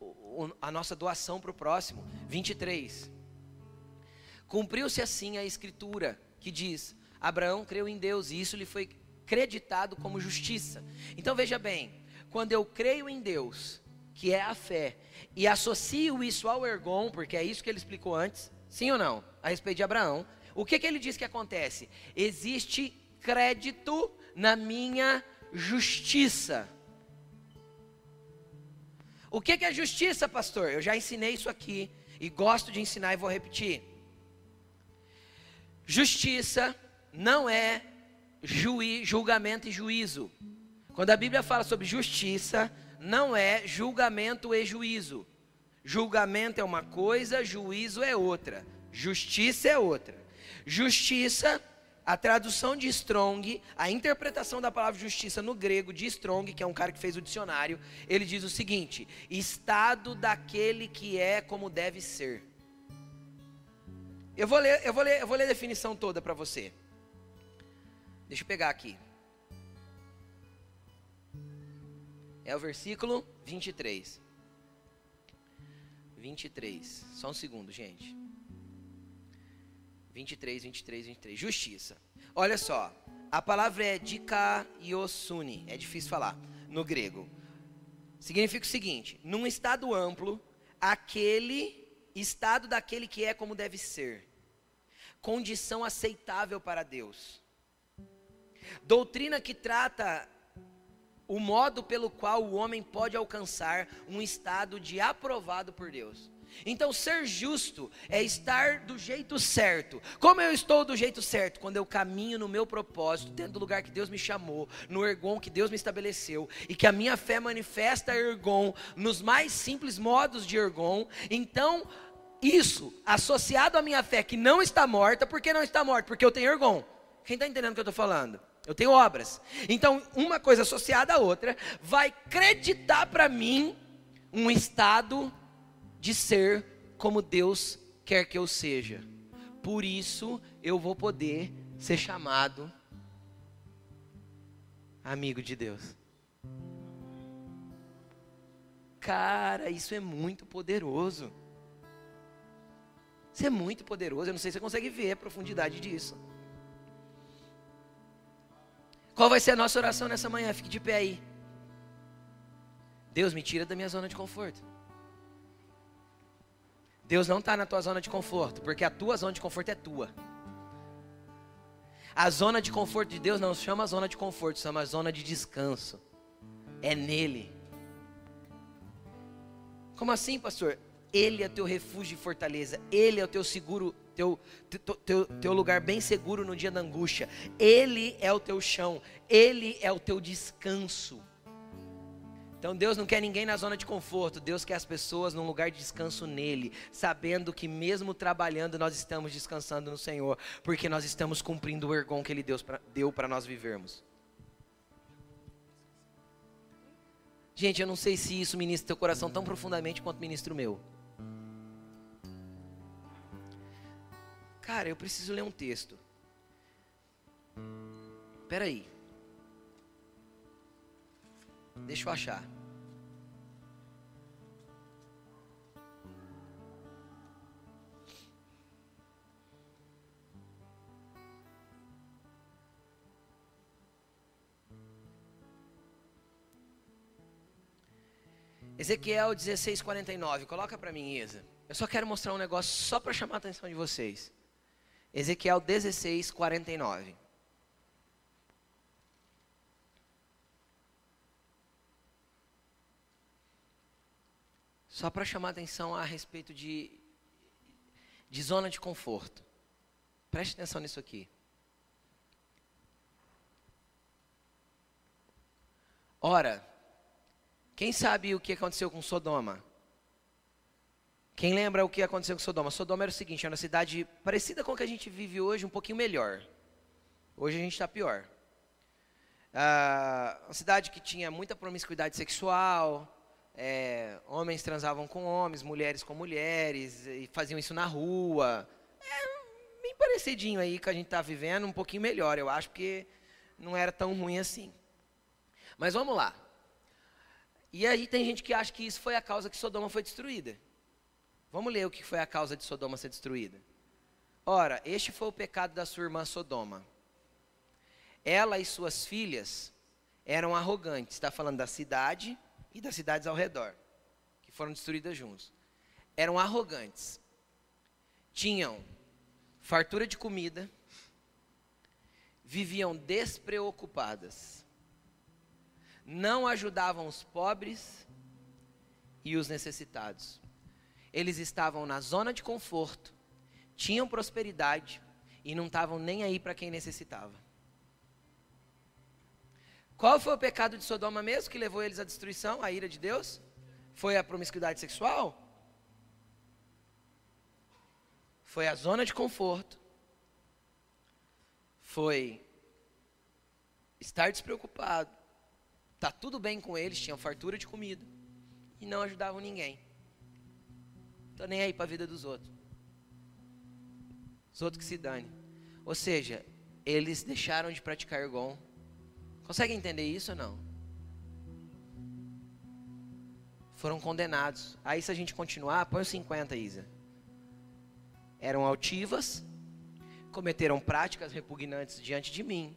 [SPEAKER 1] O, o, a nossa doação para o próximo. 23. Cumpriu-se assim a escritura que diz: Abraão creu em Deus e isso lhe foi creditado como justiça. Então veja bem, quando eu creio em Deus, que é a fé, e associo isso ao ergon, porque é isso que ele explicou antes, sim ou não, a respeito de Abraão, o que, que ele diz que acontece? Existe crédito na minha justiça. O que, que é justiça, pastor? Eu já ensinei isso aqui e gosto de ensinar e vou repetir. Justiça não é juí, julgamento e juízo. Quando a Bíblia fala sobre justiça, não é julgamento e juízo. Julgamento é uma coisa, juízo é outra. Justiça é outra. Justiça, a tradução de Strong, a interpretação da palavra justiça no grego de Strong, que é um cara que fez o dicionário, ele diz o seguinte: estado daquele que é como deve ser. Eu vou ler, eu vou ler, eu vou ler a definição toda para você. Deixa eu pegar aqui. É o versículo 23. 23. Só um segundo, gente. 23, 23, 23. Justiça. Olha só. A palavra é dikaiosune. É difícil falar no grego. Significa o seguinte: num estado amplo, aquele estado daquele que é como deve ser condição aceitável para Deus. Doutrina que trata o modo pelo qual o homem pode alcançar um estado de aprovado por Deus. Então, ser justo é estar do jeito certo. Como eu estou do jeito certo? Quando eu caminho no meu propósito, dentro do lugar que Deus me chamou, no ergon que Deus me estabeleceu, e que a minha fé manifesta ergon nos mais simples modos de ergon, então isso associado à minha fé que não está morta, por que não está morta? Porque eu tenho ergon. Quem está entendendo o que eu estou falando? Eu tenho obras. Então, uma coisa associada à outra vai acreditar para mim um estado de ser como Deus quer que eu seja. Por isso, eu vou poder ser chamado amigo de Deus. Cara, isso é muito poderoso. Isso é muito poderoso. Eu não sei se você consegue ver a profundidade disso. Qual vai ser a nossa oração nessa manhã? Fique de pé aí. Deus me tira da minha zona de conforto. Deus não está na tua zona de conforto, porque a tua zona de conforto é tua. A zona de conforto de Deus não se chama zona de conforto, se chama zona de descanso. É nele. Como assim, pastor? Ele é teu refúgio e fortaleza. Ele é o teu seguro, teu, teu, teu, lugar bem seguro no dia da angústia. Ele é o teu chão. Ele é o teu descanso. Então Deus não quer ninguém na zona de conforto, Deus quer as pessoas num lugar de descanso nele, sabendo que mesmo trabalhando nós estamos descansando no Senhor, porque nós estamos cumprindo o ergon que ele deu para nós vivermos. Gente, eu não sei se isso ministra teu coração tão profundamente quanto ministra o meu. Cara, eu preciso ler um texto. Espera aí. Deixa eu achar. Ezequiel 16:49. Coloca para mim, Isa. Eu só quero mostrar um negócio só para chamar a atenção de vocês. Ezequiel 16:49. Só para chamar atenção a respeito de, de zona de conforto. Preste atenção nisso aqui. Ora, quem sabe o que aconteceu com Sodoma? Quem lembra o que aconteceu com Sodoma? Sodoma era o seguinte, era uma cidade parecida com a que a gente vive hoje, um pouquinho melhor. Hoje a gente está pior. Ah, uma cidade que tinha muita promiscuidade sexual, é, homens transavam com homens, mulheres com mulheres, e faziam isso na rua. É bem parecidinho aí que a gente está vivendo, um pouquinho melhor, eu acho, porque não era tão ruim assim. Mas vamos lá. E aí tem gente que acha que isso foi a causa que Sodoma foi destruída. Vamos ler o que foi a causa de Sodoma ser destruída. Ora, este foi o pecado da sua irmã Sodoma. Ela e suas filhas eram arrogantes. Está falando da cidade e das cidades ao redor, que foram destruídas juntos. Eram arrogantes. Tinham fartura de comida, viviam despreocupadas, não ajudavam os pobres e os necessitados. Eles estavam na zona de conforto, tinham prosperidade e não estavam nem aí para quem necessitava. Qual foi o pecado de Sodoma mesmo que levou eles à destruição, à ira de Deus? Foi a promiscuidade sexual? Foi a zona de conforto. Foi estar despreocupado. Tá tudo bem com eles, tinham fartura de comida e não ajudavam ninguém. Tô nem aí para a vida dos outros. Os outros que se dane. Ou seja, eles deixaram de praticar ergon Consegue entender isso ou não? Foram condenados. Aí se a gente continuar, põe os 50, Isa. Eram altivas, cometeram práticas repugnantes diante de mim.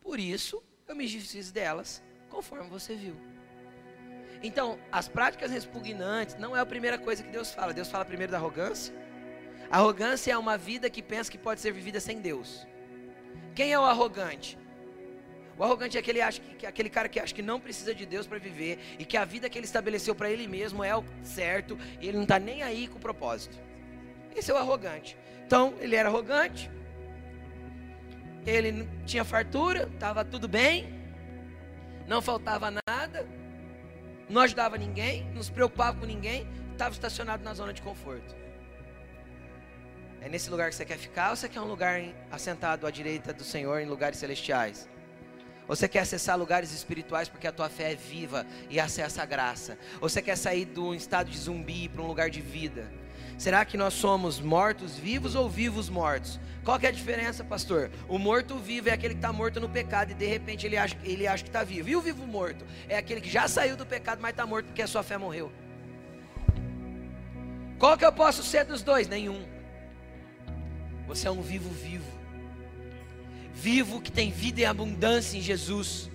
[SPEAKER 1] Por isso, eu me desfiz delas, conforme você viu. Então, as práticas repugnantes não é a primeira coisa que Deus fala. Deus fala primeiro da arrogância. arrogância é uma vida que pensa que pode ser vivida sem Deus. Quem é o arrogante? O arrogante é aquele, acha que, aquele cara que acha que não precisa de Deus para viver e que a vida que ele estabeleceu para ele mesmo é o certo e ele não está nem aí com o propósito. Esse é o arrogante. Então, ele era arrogante, ele tinha fartura, estava tudo bem, não faltava nada, não ajudava ninguém, não se preocupava com ninguém, estava estacionado na zona de conforto. É nesse lugar que você quer ficar ou você quer um lugar assentado à direita do Senhor em lugares celestiais? Você quer acessar lugares espirituais porque a tua fé é viva e acessa a graça. Você quer sair do estado de zumbi para um lugar de vida. Será que nós somos mortos vivos ou vivos mortos? Qual que é a diferença, pastor? O morto vivo é aquele que está morto no pecado e de repente ele acha, ele acha que está vivo. E o vivo morto é aquele que já saiu do pecado, mas está morto porque a sua fé morreu. Qual que eu posso ser dos dois? Nenhum. Você é um vivo vivo. vivo que tem vida e abundância em Jesus.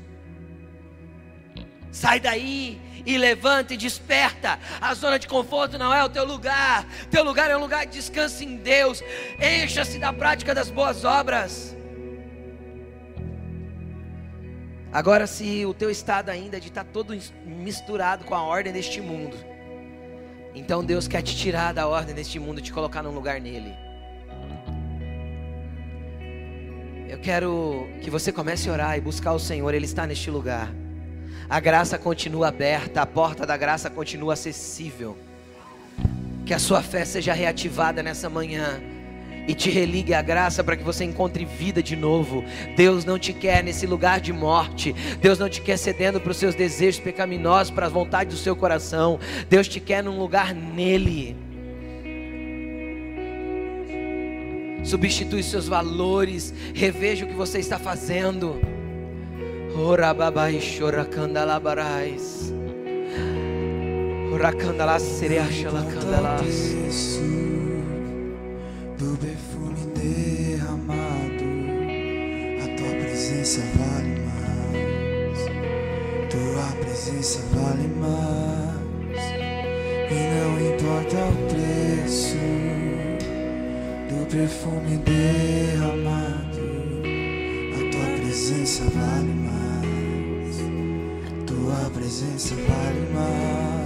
[SPEAKER 1] Sai daí e levanta e desperta. A zona de conforto não é o teu lugar. Teu lugar é um lugar de descanso em Deus. Encha-se da prática das boas obras. Agora, se o teu estado ainda é de estar todo misturado com a ordem deste mundo, então Deus quer te tirar da ordem deste mundo e te colocar num lugar nele. Eu quero que você comece a orar e buscar o Senhor, Ele está neste lugar. A graça continua aberta, a porta da graça continua acessível. Que a sua fé seja reativada nessa manhã e te religue a graça para que você encontre vida de novo. Deus não te quer nesse lugar de morte. Deus não te quer cedendo para os seus desejos pecaminosos, para as vontades do seu coração. Deus te quer num lugar nele. Substitui seus valores, reveja o que você está fazendo. Ora babai choracandalabarais. Oracandalas sereachalacandalalas
[SPEAKER 2] do perfume derramado, a tua presença vale mais, tua presença vale mais, e não importa o preço do perfume derramado, a tua presença vale mais, tua presença vale mais.